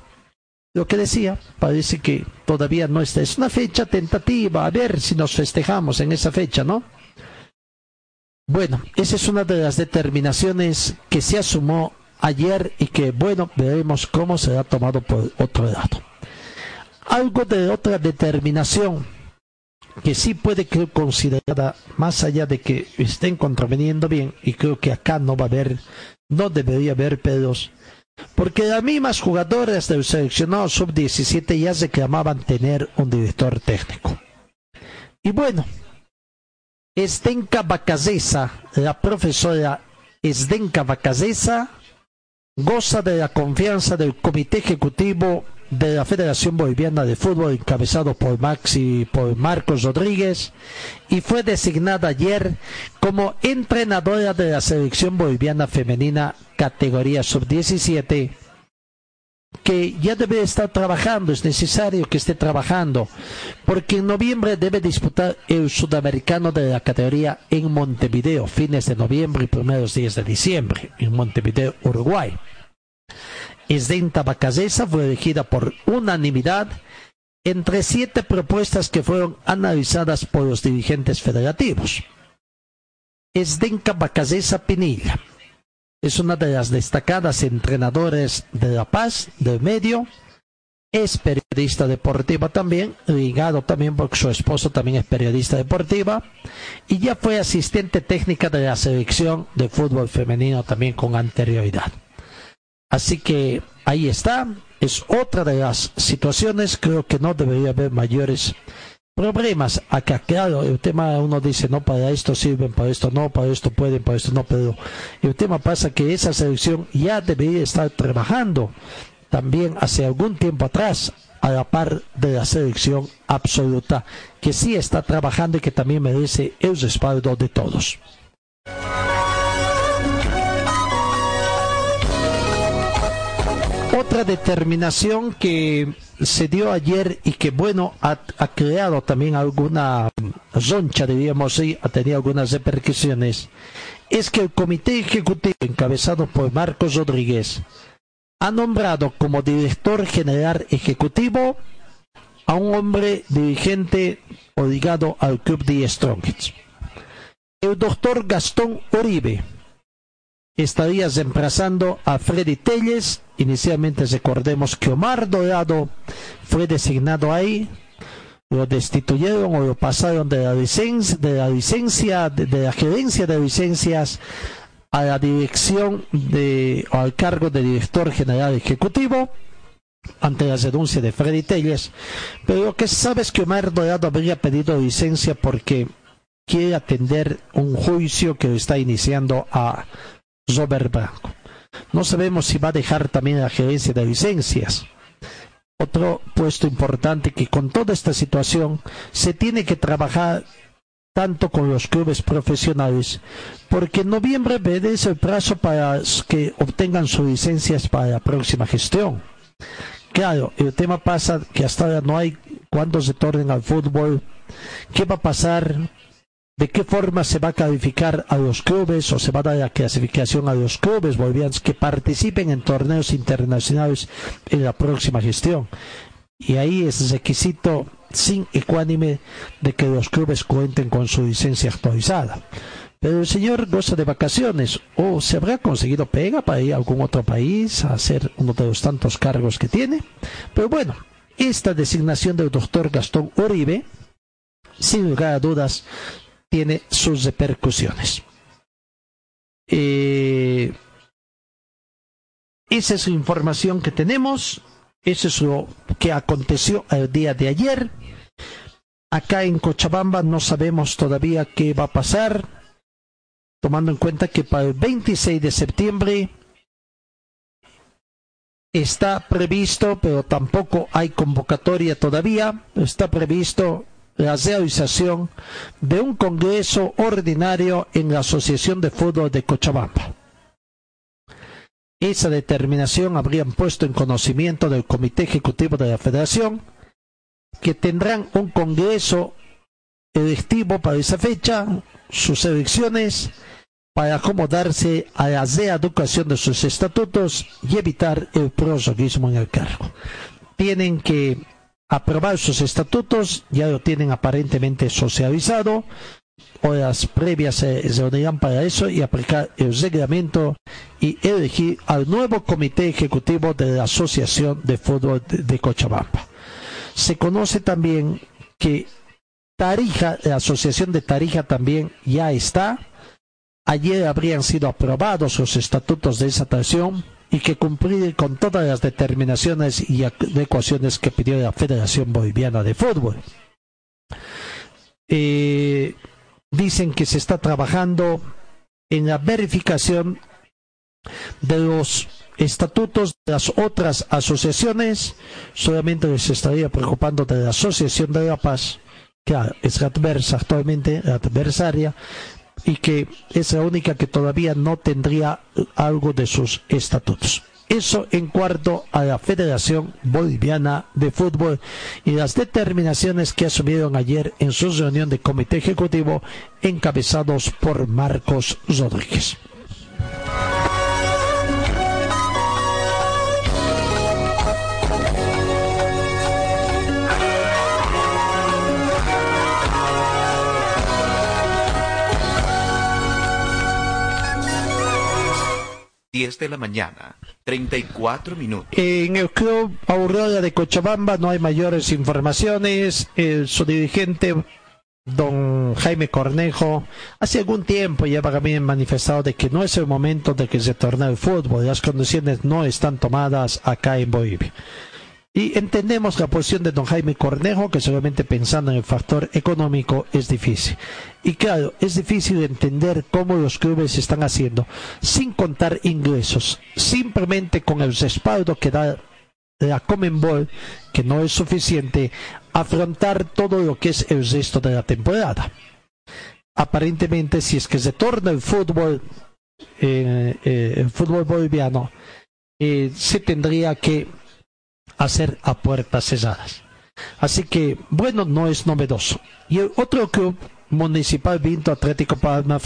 lo que decía, parece que todavía no está. Es una fecha tentativa, a ver si nos festejamos en esa fecha, ¿no? Bueno, esa es una de las determinaciones que se asumó ayer y que, bueno, veremos cómo será tomado por otro lado. Algo de otra determinación que sí puede ser considerada, más allá de que estén contraveniendo bien, y creo que acá no va a haber, no debería haber pedos, porque las mismas jugadoras del seleccionado sub-17 ya reclamaban tener un director técnico. Y bueno, Estenka Bacazesa, la profesora Esdenka Bacazesa, goza de la confianza del Comité Ejecutivo de la Federación Boliviana de Fútbol encabezado por Maxi por Marcos Rodríguez y fue designada ayer como entrenadora de la selección boliviana femenina categoría sub-17 que ya debe estar trabajando, es necesario que esté trabajando, porque en noviembre debe disputar el sudamericano de la categoría en Montevideo, fines de noviembre y primeros días de diciembre, en Montevideo, Uruguay. Esdenta Bacazesa fue elegida por unanimidad entre siete propuestas que fueron analizadas por los dirigentes federativos. Esdenka Bacazesa Pinilla es una de las destacadas entrenadoras de La Paz, del medio, es periodista deportiva también, ligado también porque su esposo también es periodista deportiva, y ya fue asistente técnica de la selección de fútbol femenino también con anterioridad. Así que ahí está, es otra de las situaciones, creo que no debería haber mayores problemas. Acá, claro, el tema uno dice, no, para esto sirven, para esto no, para esto pueden, para esto no, pero el tema pasa que esa selección ya debería estar trabajando también hace algún tiempo atrás a la par de la selección absoluta, que sí está trabajando y que también merece el respaldo de todos. Otra determinación que se dio ayer y que, bueno, ha, creado también alguna roncha, diríamos así, ha tenido algunas repercusiones, es que el Comité Ejecutivo, encabezado por Marcos Rodríguez, ha nombrado como director general ejecutivo a un hombre dirigente o ligado al club de Strongest. El doctor Gastón Uribe, estaría reemplazando a Freddy Telles. Inicialmente recordemos que Omar Dorado fue designado ahí, lo destituyeron o lo pasaron de la licencia, de la licencia, de, la gerencia de licencias a la dirección de, o al cargo de director general ejecutivo ante la renuncia de Freddy Telles. Pero lo que se sabe es que Omar Dorado habría pedido licencia porque quiere atender un juicio que está iniciando a Robert Blanco. No sabemos si va a dejar también la gerencia de licencias. Otro puesto importante que con toda esta situación se tiene que trabajar tanto con los clubes profesionales, porque en noviembre es el plazo para que obtengan sus licencias para la próxima gestión. Claro, el tema pasa que hasta ahora no hay cuándo se tornen al fútbol, qué va a pasar, de qué forma se va a calificar a los clubes o se va a dar la clasificación a los clubes bolivianos que participen en torneos internacionales en la próxima gestión. Y ahí es requisito sin ecuánime de que los clubes cuenten con su licencia actualizada. Pero el señor goza de vacaciones o se habrá conseguido pega para ir a algún otro país a hacer uno de los tantos cargos que tiene. Pero bueno, esta designación del doctor Gastón Uribe, sin lugar a dudas, tiene sus repercusiones. Eh, esa es la información que tenemos. Eso es lo que aconteció el día de ayer. Acá en Cochabamba no sabemos todavía qué va a pasar, tomando en cuenta que para el 26 de septiembre está previsto, pero tampoco hay convocatoria todavía, está previsto la realización de un congreso ordinario en la Asociación de Fútbol de Cochabamba. Esa determinación habrían puesto en conocimiento del Comité Ejecutivo de la Federación, que tendrán un congreso electivo para esa fecha, sus elecciones, para acomodarse a la reeducación de sus estatutos y evitar el proselitismo en el cargo. Tienen que aprobar sus estatutos, ya lo tienen aparentemente socializado, horas previas se reunirán para eso y aplicar el reglamento y elegir al nuevo comité ejecutivo de la Asociación de Fútbol de Cochabamba. Se conoce también que Tarija, la Asociación de Tarija también ya está. Ayer habrían sido aprobados los estatutos de esa asociación y que cumplir con todas las determinaciones y adecuaciones que pidió la Federación Boliviana de Fútbol. Eh, dicen que se está trabajando en la verificación de los estatutos de las otras asociaciones, solamente les estaría preocupando de la Asociación de la Paz, que es adversa actualmente, adversaria, y que es la única que todavía no tendría algo de sus estatutos. Eso en cuanto a la Federación Boliviana de Fútbol y las determinaciones que asumieron ayer en su reunión de comité ejecutivo encabezados por Marcos Rodríguez. 10 de la mañana, 34 minutos. En el club Aurora de Cochabamba no hay mayores informaciones. su dirigente, don Jaime Cornejo, hace algún tiempo ya también manifestado de que no es el momento de que se torne el fútbol. Las condiciones no están tomadas acá en Bolivia. Y entendemos la posición de don Jaime Cornejo, que solamente pensando en el factor económico es difícil. Y claro, es difícil entender cómo los clubes están haciendo, sin contar ingresos, simplemente con el respaldo que da la Comenbol, que no es suficiente, afrontar todo lo que es el resto de la temporada. Aparentemente, si es que se torna el fútbol, eh, eh, el fútbol boliviano, eh, se tendría que hacer a puertas cesadas. Así que, bueno, no es novedoso. Y el otro club, Municipal Vinto Atlético Palma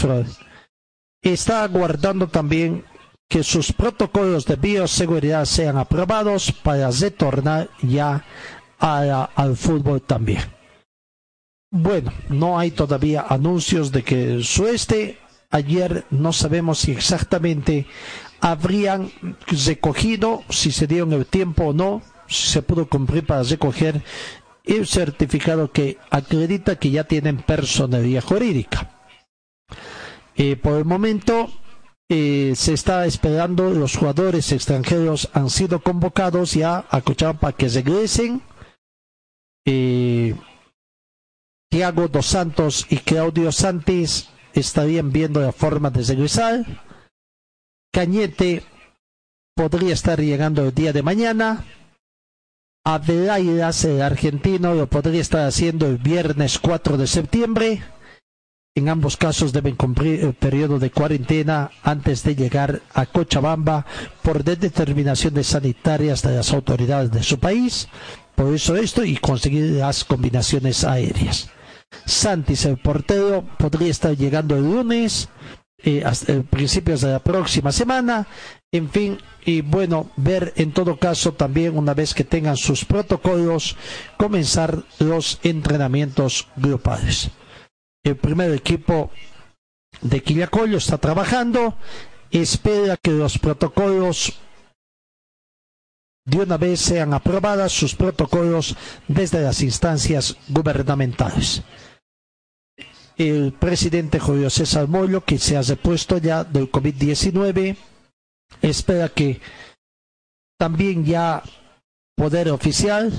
está aguardando también que sus protocolos de bioseguridad sean aprobados para retornar ya al fútbol también. Bueno, no hay todavía anuncios de que sueste. Ayer no sabemos si exactamente habrían recogido, si se dieron el tiempo o no, se pudo cumplir para recoger el certificado que acredita que ya tienen personalidad jurídica. Eh, por el momento eh, se está esperando, los jugadores extranjeros han sido convocados ya a Cochabamba que regresen. Eh, Tiago Dos Santos y Claudio Santis estarían viendo la forma de regresar. Cañete podría estar llegando el día de mañana. Adelaidas, el argentino, lo podría estar haciendo el viernes 4 de septiembre. En ambos casos deben cumplir el periodo de cuarentena antes de llegar a Cochabamba por determinaciones sanitarias de las autoridades de su país. Por eso esto y conseguir las combinaciones aéreas. Santis, el portero, podría estar llegando el lunes, hasta principios de la próxima semana. En fin, y bueno, ver en todo caso también una vez que tengan sus protocolos, comenzar los entrenamientos grupales. El primer equipo de Quillacollo está trabajando, espera que los protocolos de una vez sean aprobadas sus protocolos desde las instancias gubernamentales. El presidente Julio César Mollo, que se ha repuesto ya del COVID-19, espera que también ya poder oficial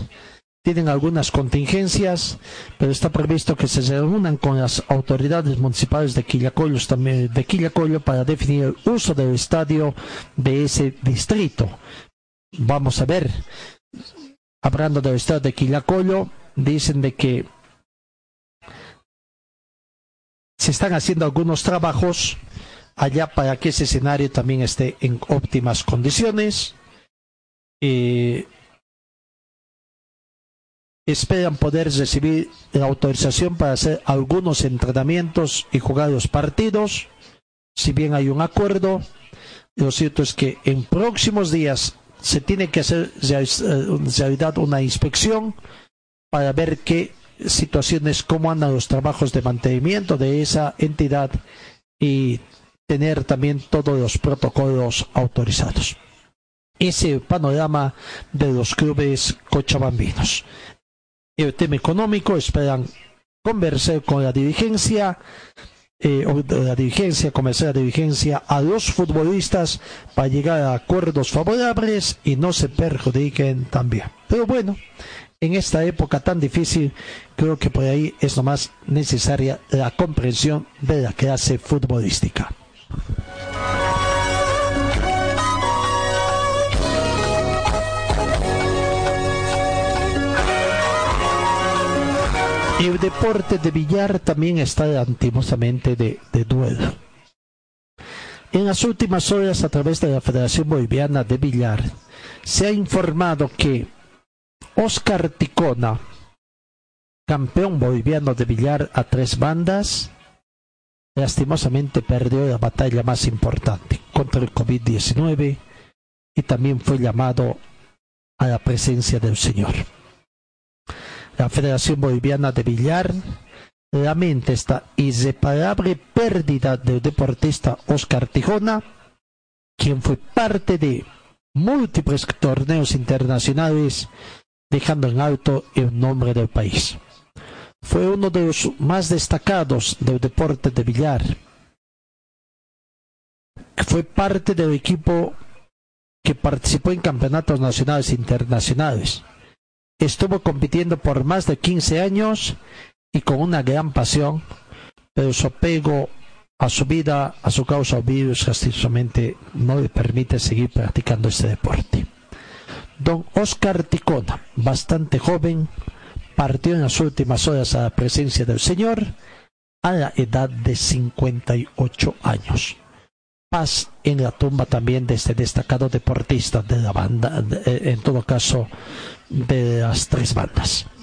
tienen algunas contingencias, pero está previsto que se reúnan con las autoridades municipales de Quillacollo, también de Quillacollo para definir el uso del estadio de ese distrito. Vamos a ver, hablando del estadio de Quillacollo, dicen de que se están haciendo algunos trabajos allá para que ese escenario también esté en óptimas condiciones. Eh, esperan poder recibir la autorización para hacer algunos entrenamientos y jugar los partidos. Si bien hay un acuerdo, lo cierto es que en próximos días se tiene que hacer realidad una inspección para ver qué situaciones, cómo andan los trabajos de mantenimiento de esa entidad y tener también todos los protocolos autorizados. Ese panorama de los clubes cochabambinos el tema económico, esperan conversar con la dirigencia, eh, la dirigencia, convencer a la dirigencia a los futbolistas para llegar a acuerdos favorables y no se perjudiquen también. Pero bueno, en esta época tan difícil, creo que por ahí es nomás necesaria la comprensión de la clase futbolística. el deporte de billar también está lastimosamente de, de duelo. En las últimas horas, a través de la Federación Boliviana de Billar, se ha informado que Oscar Ticona, campeón boliviano de billar a tres bandas, lastimosamente perdió la batalla más importante contra el COVID-19 y también fue llamado a la presencia del Señor. La Federación Boliviana de Billar lamenta esta irreparable pérdida del deportista Oscar Tijona, quien fue parte de múltiples torneos internacionales, dejando en alto el nombre del país. Fue uno de los más destacados del deporte de billar. Fue parte del equipo que participó en campeonatos nacionales e internacionales estuvo compitiendo por más de 15 años y con una gran pasión, pero su apego a su vida, a su causa o virus, castigosamente no le permite seguir practicando este deporte. Don Oscar Ticona, bastante joven, partió en las últimas horas a la presencia del Señor a la edad de 58 años. Paz en la tumba también de este destacado deportista de la banda, en todo caso, de las tres bandas.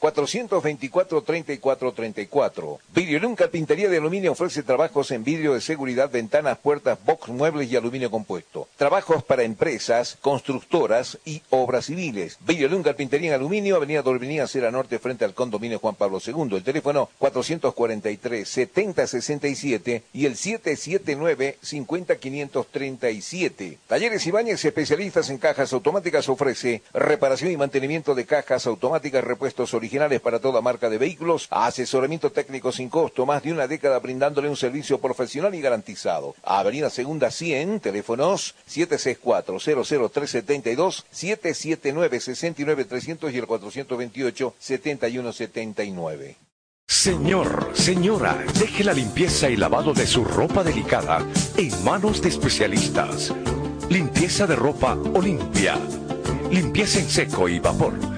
424-3434. Vidriolum Carpintería de Aluminio ofrece trabajos en vidrio de seguridad, ventanas, puertas, box, muebles y aluminio compuesto. Trabajos para empresas, constructoras y obras civiles. Vidriolum Carpintería en Aluminio, Avenida Dorminía, Cera Norte, frente al condominio Juan Pablo II. El teléfono 443-7067 y el 779-50537. Talleres Ibáñez, especialistas en cajas automáticas, ofrece reparación y mantenimiento de cajas automáticas, repuestos originales para toda marca de vehículos, asesoramiento técnico sin costo, más de una década brindándole un servicio profesional y garantizado. Avenida Segunda 100, teléfonos 764-00372, 779-69300 y el 428-7179. Señor, señora, deje la limpieza y lavado de su ropa delicada en manos de especialistas. Limpieza de ropa Olimpia. Limpieza en seco y vapor.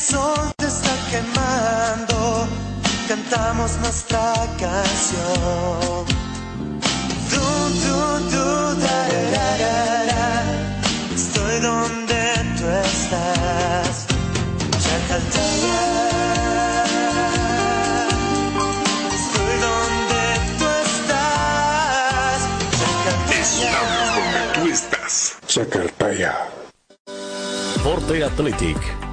Sol te está quemando, cantamos nuestra canción. Du, du, du, da, da, da, da. Estoy donde tú estás. Chacaltaya. Estoy donde tú estás. Estamos donde tú estás. Chacartaya. Forte Athletic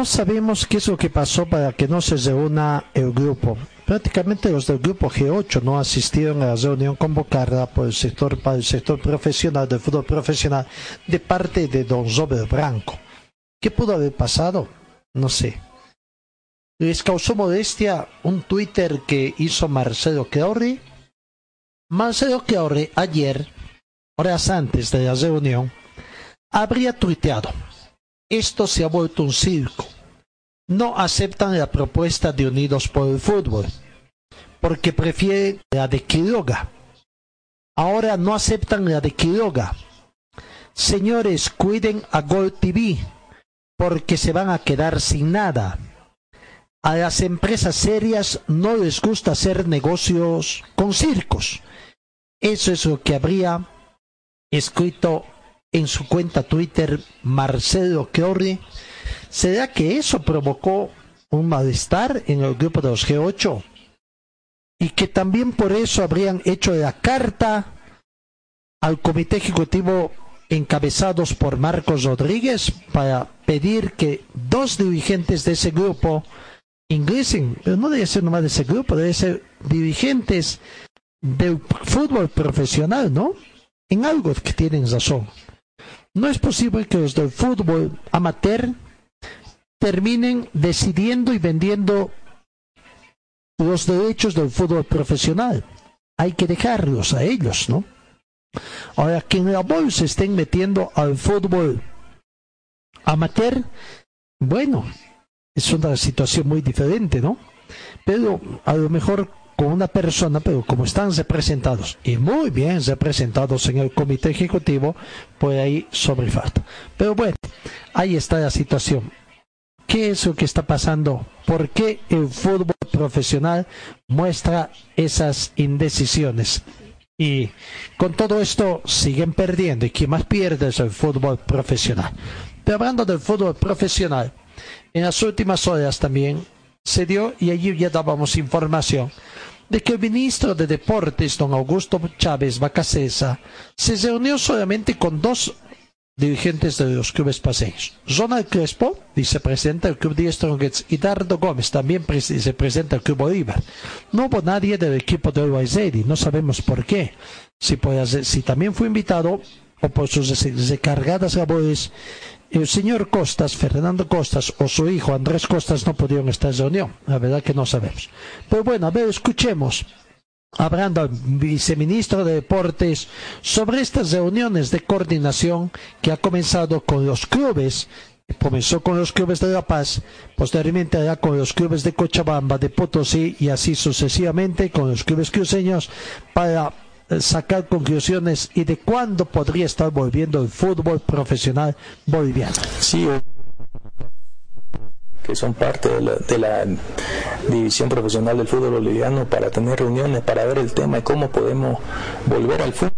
No, sabemos qué es lo que pasó para que no se reúna el grupo. Prácticamente los del grupo G8 no asistieron a la reunión convocada por el sector para el sector profesional del fútbol profesional de parte de Don Robert Branco. ¿Qué pudo haber pasado? No sé. Les causó molestia un Twitter que hizo Marcelo Chiorri. Marcelo Chiorri ayer, horas antes de la reunión, habría tuiteado esto se ha vuelto un circo. No aceptan la propuesta de Unidos por el Fútbol, porque prefieren la de Quiroga. Ahora no aceptan la de Quiroga. Señores, cuiden a Gol TV, porque se van a quedar sin nada. A las empresas serias no les gusta hacer negocios con circos. Eso es lo que habría escrito en su cuenta Twitter Marcelo Chiorri. ¿Será que eso provocó un malestar en el grupo de los G8? y que también por eso habrían hecho la carta al comité ejecutivo encabezados por Marcos Rodríguez para pedir que dos dirigentes de ese grupo ingresen, pero no debe ser nomás de ese grupo, debe ser dirigentes del fútbol profesional, ¿no? En algo que tienen razón. No es posible que los del fútbol amateur terminen decidiendo y vendiendo los derechos del fútbol profesional. Hay que dejarlos a ellos, ¿no? Ahora, que en la bolsa estén metiendo al fútbol amateur, bueno, es una situación muy diferente, ¿no? Pero a lo mejor con una persona, pero como están representados y muy bien representados en el comité ejecutivo, pues ahí sobrefalta. Pero bueno, ahí está la situación. ¿Qué es lo que está pasando? ¿Por qué el fútbol profesional muestra esas indecisiones? Y con todo esto siguen perdiendo y quien más pierde es el fútbol profesional. Pero hablando del fútbol profesional, en las últimas horas también se dio, y allí ya dábamos información, de que el ministro de Deportes, don Augusto Chávez Bacasesa, se reunió solamente con dos dirigentes de los clubes paseños. Ronald Crespo, vicepresidente del Club de Strongets, y Dardo Gómez, también vicepresidente del Club Bolívar. No hubo nadie del equipo de Uruguay no sabemos por qué. Si, también fue invitado o por sus recargadas labores, el señor Costas, Fernando Costas, o su hijo Andrés Costas no pudieron estar en reunión. La verdad que no sabemos. Pero bueno, a ver, escuchemos hablando al viceministro de Deportes sobre estas reuniones de coordinación que ha comenzado con los clubes comenzó con los clubes de La Paz, posteriormente hará con los clubes de Cochabamba, de Potosí y así sucesivamente con los clubes cruceños para sacar conclusiones y de cuándo podría estar volviendo el fútbol profesional boliviano. Sí, que son parte de la, división profesional del fútbol boliviano para tener reuniones, para ver el tema y cómo podemos volver al fútbol.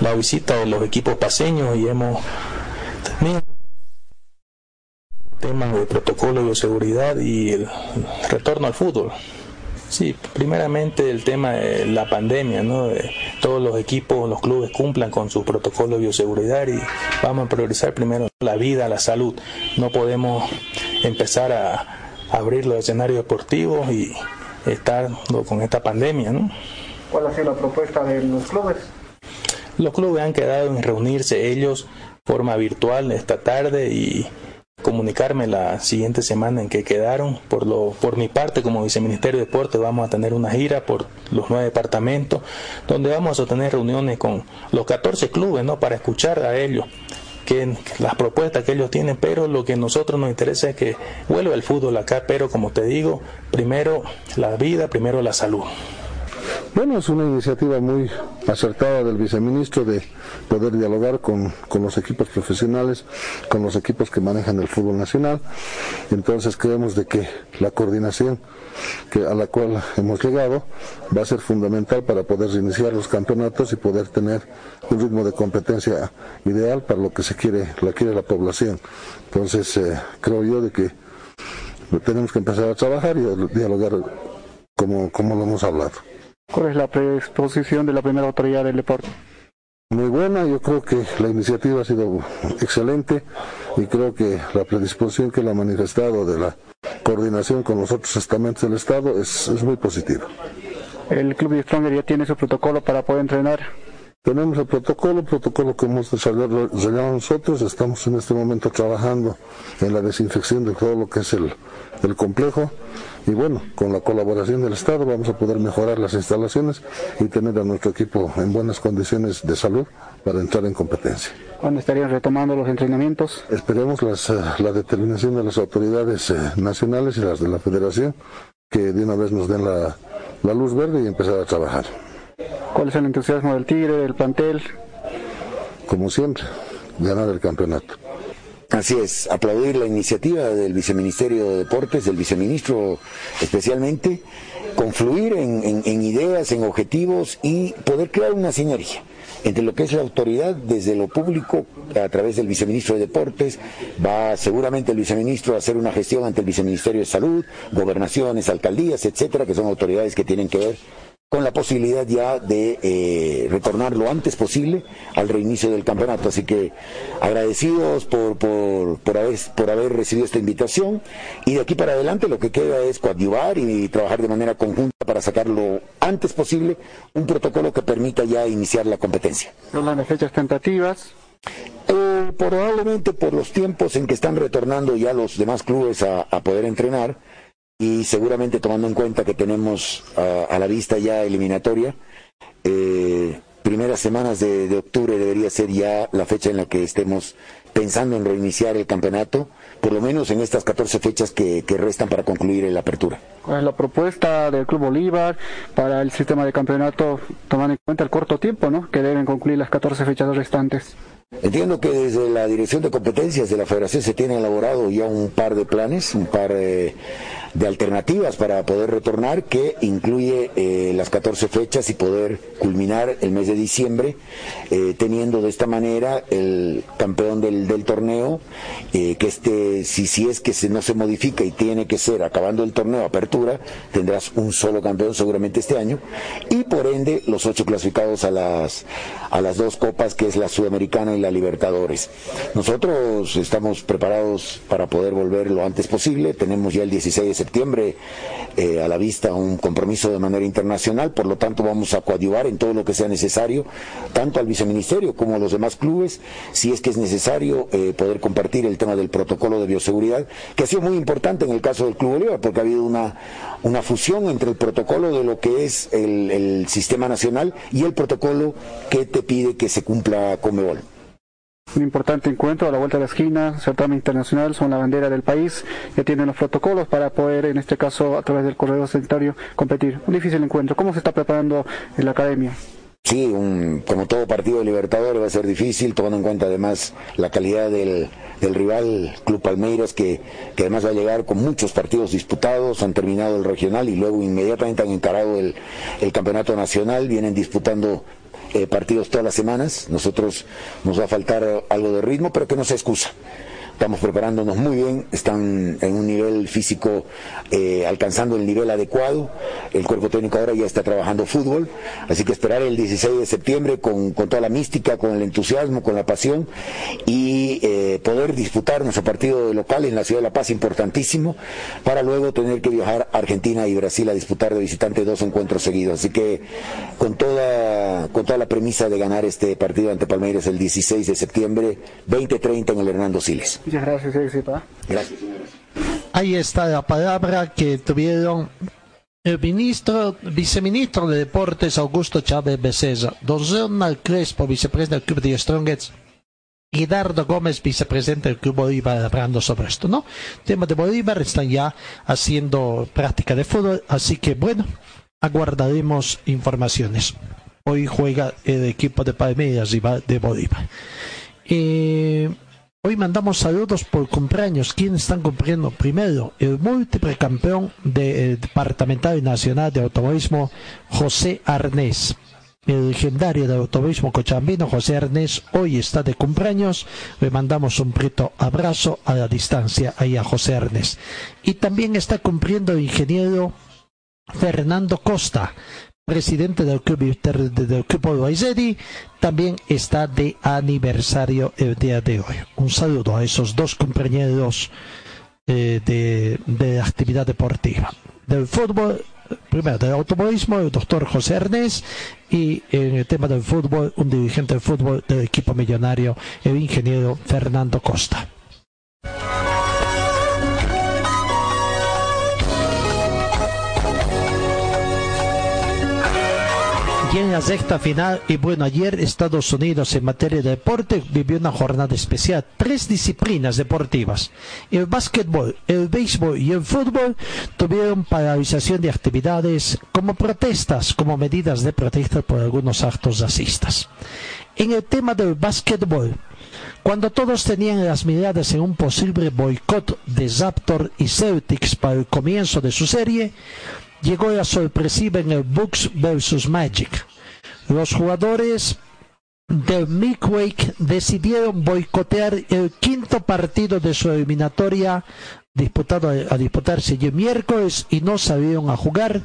La visita de los equipos paseños y hemos tenido temas de protocolo de seguridad y el retorno al fútbol. Sí, primeramente el tema de la pandemia, ¿no? todos los equipos, los clubes cumplan con su protocolo de bioseguridad y vamos a priorizar primero la vida, la salud. No podemos empezar a abrir los escenarios deportivos y estar con esta pandemia, ¿no? ¿Cuál ha sido la propuesta de los clubes? Los clubes han quedado en reunirse ellos forma virtual esta tarde y comunicarme la siguiente semana en que quedaron. Por, lo, por mi parte, como viceministerio de Deportes, vamos a tener una gira por los nueve departamentos, donde vamos a tener reuniones con los 14 clubes, ¿no? Para escuchar a ellos que las propuestas que ellos tienen, pero lo que a nosotros nos interesa es que vuelva el fútbol acá, pero como te digo, primero la vida, primero la salud. Bueno, es una iniciativa muy acertada del viceministro de poder dialogar con, los equipos profesionales, con los equipos que manejan el fútbol nacional. Entonces creemos de que la coordinación que, a la cual hemos llegado va a ser fundamental para poder iniciar los campeonatos y poder tener un ritmo de competencia ideal para lo que se quiere, la quiere la población. Entonces eh, creo yo de que tenemos que empezar a trabajar y a dialogar como, como lo hemos hablado. ¿Cuál es la predisposición de la primera autoridad del deporte? Muy buena, yo creo que la iniciativa ha sido excelente y creo que la predisposición que la ha manifestado de la coordinación con los otros estamentos del Estado es, muy positiva. ¿El club de Stronger ya tiene su protocolo para poder entrenar? Tenemos el protocolo, el protocolo que hemos desarrollado nosotros. Estamos en este momento trabajando en la desinfección de todo lo que es el, el complejo y bueno, con la colaboración del Estado vamos a poder mejorar las instalaciones y tener a nuestro equipo en buenas condiciones de salud para entrar en competencia. ¿Cuándo estarían retomando los entrenamientos? Esperemos las, eh, la determinación de las autoridades eh, nacionales y las de la Federación que de una vez nos den la, la luz verde y empezar a trabajar. ¿Cuál es el entusiasmo del Tigre, del plantel? Como siempre, ganar el campeonato. Así es, aplaudir la iniciativa del Viceministerio de Deportes, del viceministro especialmente, confluir en, ideas, en objetivos y poder crear una sinergia entre lo que es la autoridad desde lo público a través del viceministro de Deportes, va seguramente el viceministro a hacer una gestión ante el viceministerio de Salud, gobernaciones, alcaldías, etcétera, que son autoridades que tienen que ver con la posibilidad ya de eh, retornar lo antes posible al reinicio del campeonato. Así que agradecidos por, por, por, haber, por haber recibido esta invitación y de aquí para adelante lo que queda es coadyuvar y trabajar de manera conjunta para sacar lo antes posible un protocolo que permita ya iniciar la competencia. ¿Son las fechas tentativas? Eh, probablemente por los tiempos en que están retornando ya los demás clubes a, a poder entrenar y seguramente tomando en cuenta que tenemos a, la vista ya eliminatoria, eh, primeras semanas de, octubre debería ser ya la fecha en la que estemos pensando en reiniciar el campeonato, por lo menos en estas 14 fechas que, que restan para concluir la apertura. ¿Cuál es la propuesta del Club Bolívar para el sistema de campeonato, tomando en cuenta el corto tiempo ¿no? que deben concluir las 14 fechas restantes? Entiendo que desde la Dirección de Competencias de la Federación se tiene elaborado ya un par de planes, un par de, alternativas para poder retornar, que incluye eh, las 14 fechas y poder culminar el mes de diciembre, eh, teniendo de esta manera el campeón del, torneo, eh, que este, si, si es que no se modifica y tiene que ser acabando el torneo apertura, tendrás un solo campeón seguramente este año, y por ende los ocho clasificados a las, a las dos copas, que es la Sudamericana y la Libertadores. Nosotros estamos preparados para poder volver lo antes posible. Tenemos ya el 16 de septiembre eh, a la vista un compromiso de manera internacional, por lo tanto vamos a coadyuvar en todo lo que sea necesario, tanto al viceministerio como a los demás clubes, si es que es necesario eh, poder compartir el tema del protocolo de bioseguridad, que ha sido muy importante en el caso del Club Bolívar, porque ha habido una, una fusión entre el protocolo de lo que es el, el sistema nacional y el protocolo que te pide que se cumpla Comebol un importante encuentro a la vuelta de la esquina, certamen internacional, son la bandera del país, que tienen los protocolos para poder, en este caso, a través del corredor sanitario, competir. Un difícil encuentro. ¿Cómo se está preparando en la academia? Sí, un, como todo partido de Libertadores va a ser difícil, tomando en cuenta además la calidad del, rival Club Palmeiras, que, además va a llegar con muchos partidos disputados, han terminado el regional y luego inmediatamente han encarado el campeonato nacional, vienen disputando eh, partidos todas las semanas. Nosotros nos va a faltar algo de ritmo, pero que no se excusa estamos preparándonos muy bien, están en un nivel físico eh, alcanzando el nivel adecuado, el cuerpo técnico ahora ya está trabajando fútbol, así que esperar el 16 de septiembre con, toda la mística, con el entusiasmo, con la pasión y eh, poder disputar nuestro partido local en la ciudad de La Paz, importantísimo, para luego tener que viajar a Argentina y Brasil a disputar de visitante dos encuentros seguidos, así que con toda, con toda la premisa de ganar este partido ante Palmeiras el 16 de septiembre, 20-30 en el Hernando Siles. Muchas gracias, éxito. Gracias. Ahí está la palabra que tuvieron el ministro, viceministro de Deportes Augusto Chávez Becerra, don Ronald Crespo, vicepresidente del Club de Strongets, y Dardo Gómez, vicepresidente del Club Bolívar, hablando sobre esto, ¿no? Tema de Bolívar, están ya haciendo práctica de fútbol, así que bueno, aguardaremos informaciones. Hoy juega el equipo de Palmeiras y de Bolívar. Eh, Hoy mandamos saludos por cumpleaños. ¿Quiénes están cumpliendo? Primero, el múltiple campeón del Departamental Nacional de Automovilismo, José Arnés. El legendario de automovilismo cochambino, José Arnés, hoy está de cumpleaños. Le mandamos un prieto abrazo a la distancia ahí a José Arnés. Y también está cumpliendo el ingeniero Fernando Costa, presidente del club, del club también está de aniversario el día de hoy. Un saludo a esos dos compañeros eh, de, de actividad deportiva. Del fútbol, primero del automovilismo, el doctor José Ernest, y en el tema del fútbol, un dirigente del fútbol del equipo millonario, el ingeniero Fernando Costa. En la sexta final. Y bueno, ayer Estados Unidos en materia de deporte vivió una jornada especial. Tres disciplinas deportivas. El básquetbol, el béisbol y el fútbol tuvieron paralización de actividades como protestas, como medidas de protesta por algunos actos racistas. En el tema del básquetbol, cuando todos tenían las miradas en un posible boicot de Raptor y Celtics para el comienzo de su serie, llegó la sorpresiva en el Bucks vs Magic. Los jugadores del Midweek decidieron boicotear el quinto partido de su eliminatoria disputado a, disputarse el miércoles y no salieron a jugar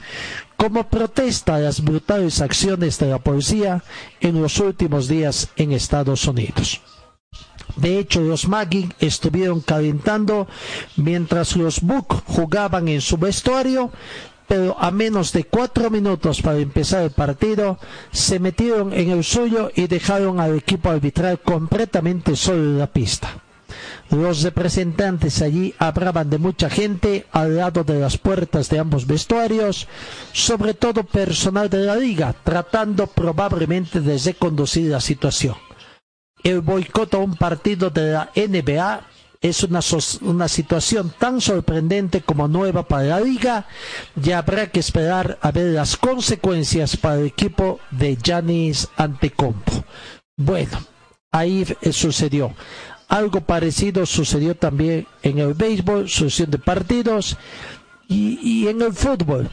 como protesta a las brutales acciones de la policía en los últimos días en Estados Unidos. De hecho, los Maggie estuvieron calentando mientras los Buck jugaban en su vestuario, pero a menos de cuatro minutos para empezar el partido, se metieron en el suyo y dejaron al equipo arbitral completamente solo en la pista. Los representantes allí hablaban de mucha gente al lado de las puertas de ambos vestuarios, sobre todo personal de la liga, tratando probablemente de reconducir la situación. El boicot a un partido de la NBA es una, una, situación tan sorprendente como nueva para la liga y habrá que esperar a ver las consecuencias para el equipo de Janis Antecompo. Bueno, ahí sucedió. Algo parecido sucedió también en el béisbol, sucesión de partidos y, en el fútbol.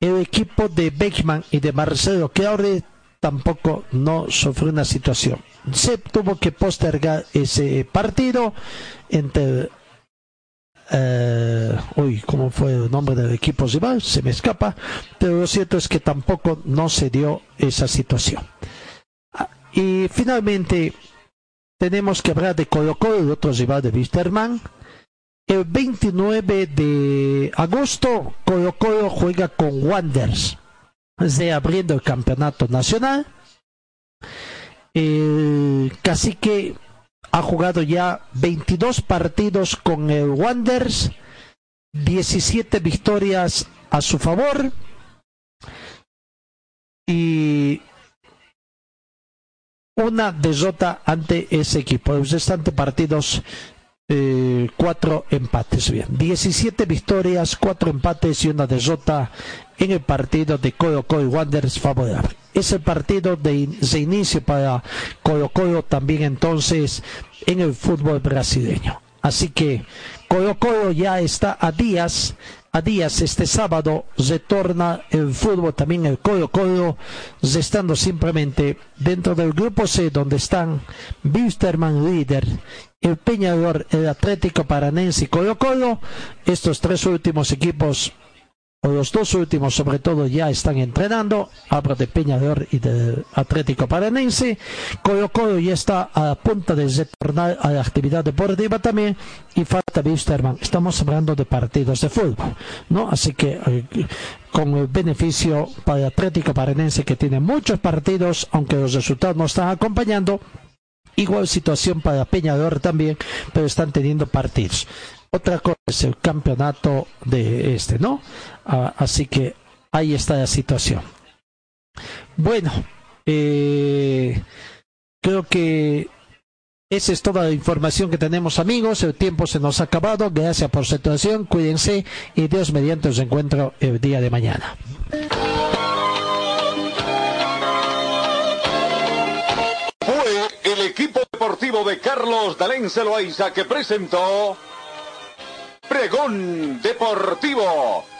El equipo de Beckman y de Marcelo Claure tampoco no sufrió una situación. Se tuvo que postergar ese partido entre eh, uy, ¿cómo fue el nombre del equipo rival? Se me escapa, pero lo cierto es que tampoco no se dio esa situación. Ah, y finalmente, tenemos que hablar de Colo Colo, el otro rival de Wisterman. El 29 de agosto, Colo Colo juega con Wanders, de abriendo el campeonato nacional. El cacique ha jugado ya 22 partidos con el Wanders, 17 victorias a su favor y una derrota ante ese equipo. Los restantes partidos, eh, cuatro empates. Bien, 17 victorias, cuatro empates y una derrota en el partido de Colo Colo Wanderers favorable. Es el partido de, de inicio para Colo Colo también entonces en el fútbol brasileño. Así que Colo Colo ya está a días a días este sábado retorna el fútbol también el Colo Colo estando simplemente dentro del grupo C donde están Wisterman líder el Peñador el Atlético Paranense y Colo Colo estos tres últimos equipos los dos últimos sobre todo ya están entrenando, hablo de Peñador y del Atlético Paranense, Colo Colo ya está a punto de retornar a la actividad deportiva también y falta Wisterman, estamos hablando de partidos de fútbol, ¿no? Así que eh, con el beneficio para Atlético Paranense que tiene muchos partidos, aunque los resultados no están acompañando, igual situación para Peñador también, pero están teniendo partidos. Otra cosa es el campeonato de este, ¿no? Ah, así que ahí está la situación. Bueno, eh, creo que esa es toda la información que tenemos amigos. El tiempo se nos ha acabado. Gracias por su atención. Cuídense y Dios mediante os encuentro el día de mañana. Fue el equipo deportivo de Carlos Dalén Celoaiza que presentó Pregón Deportivo.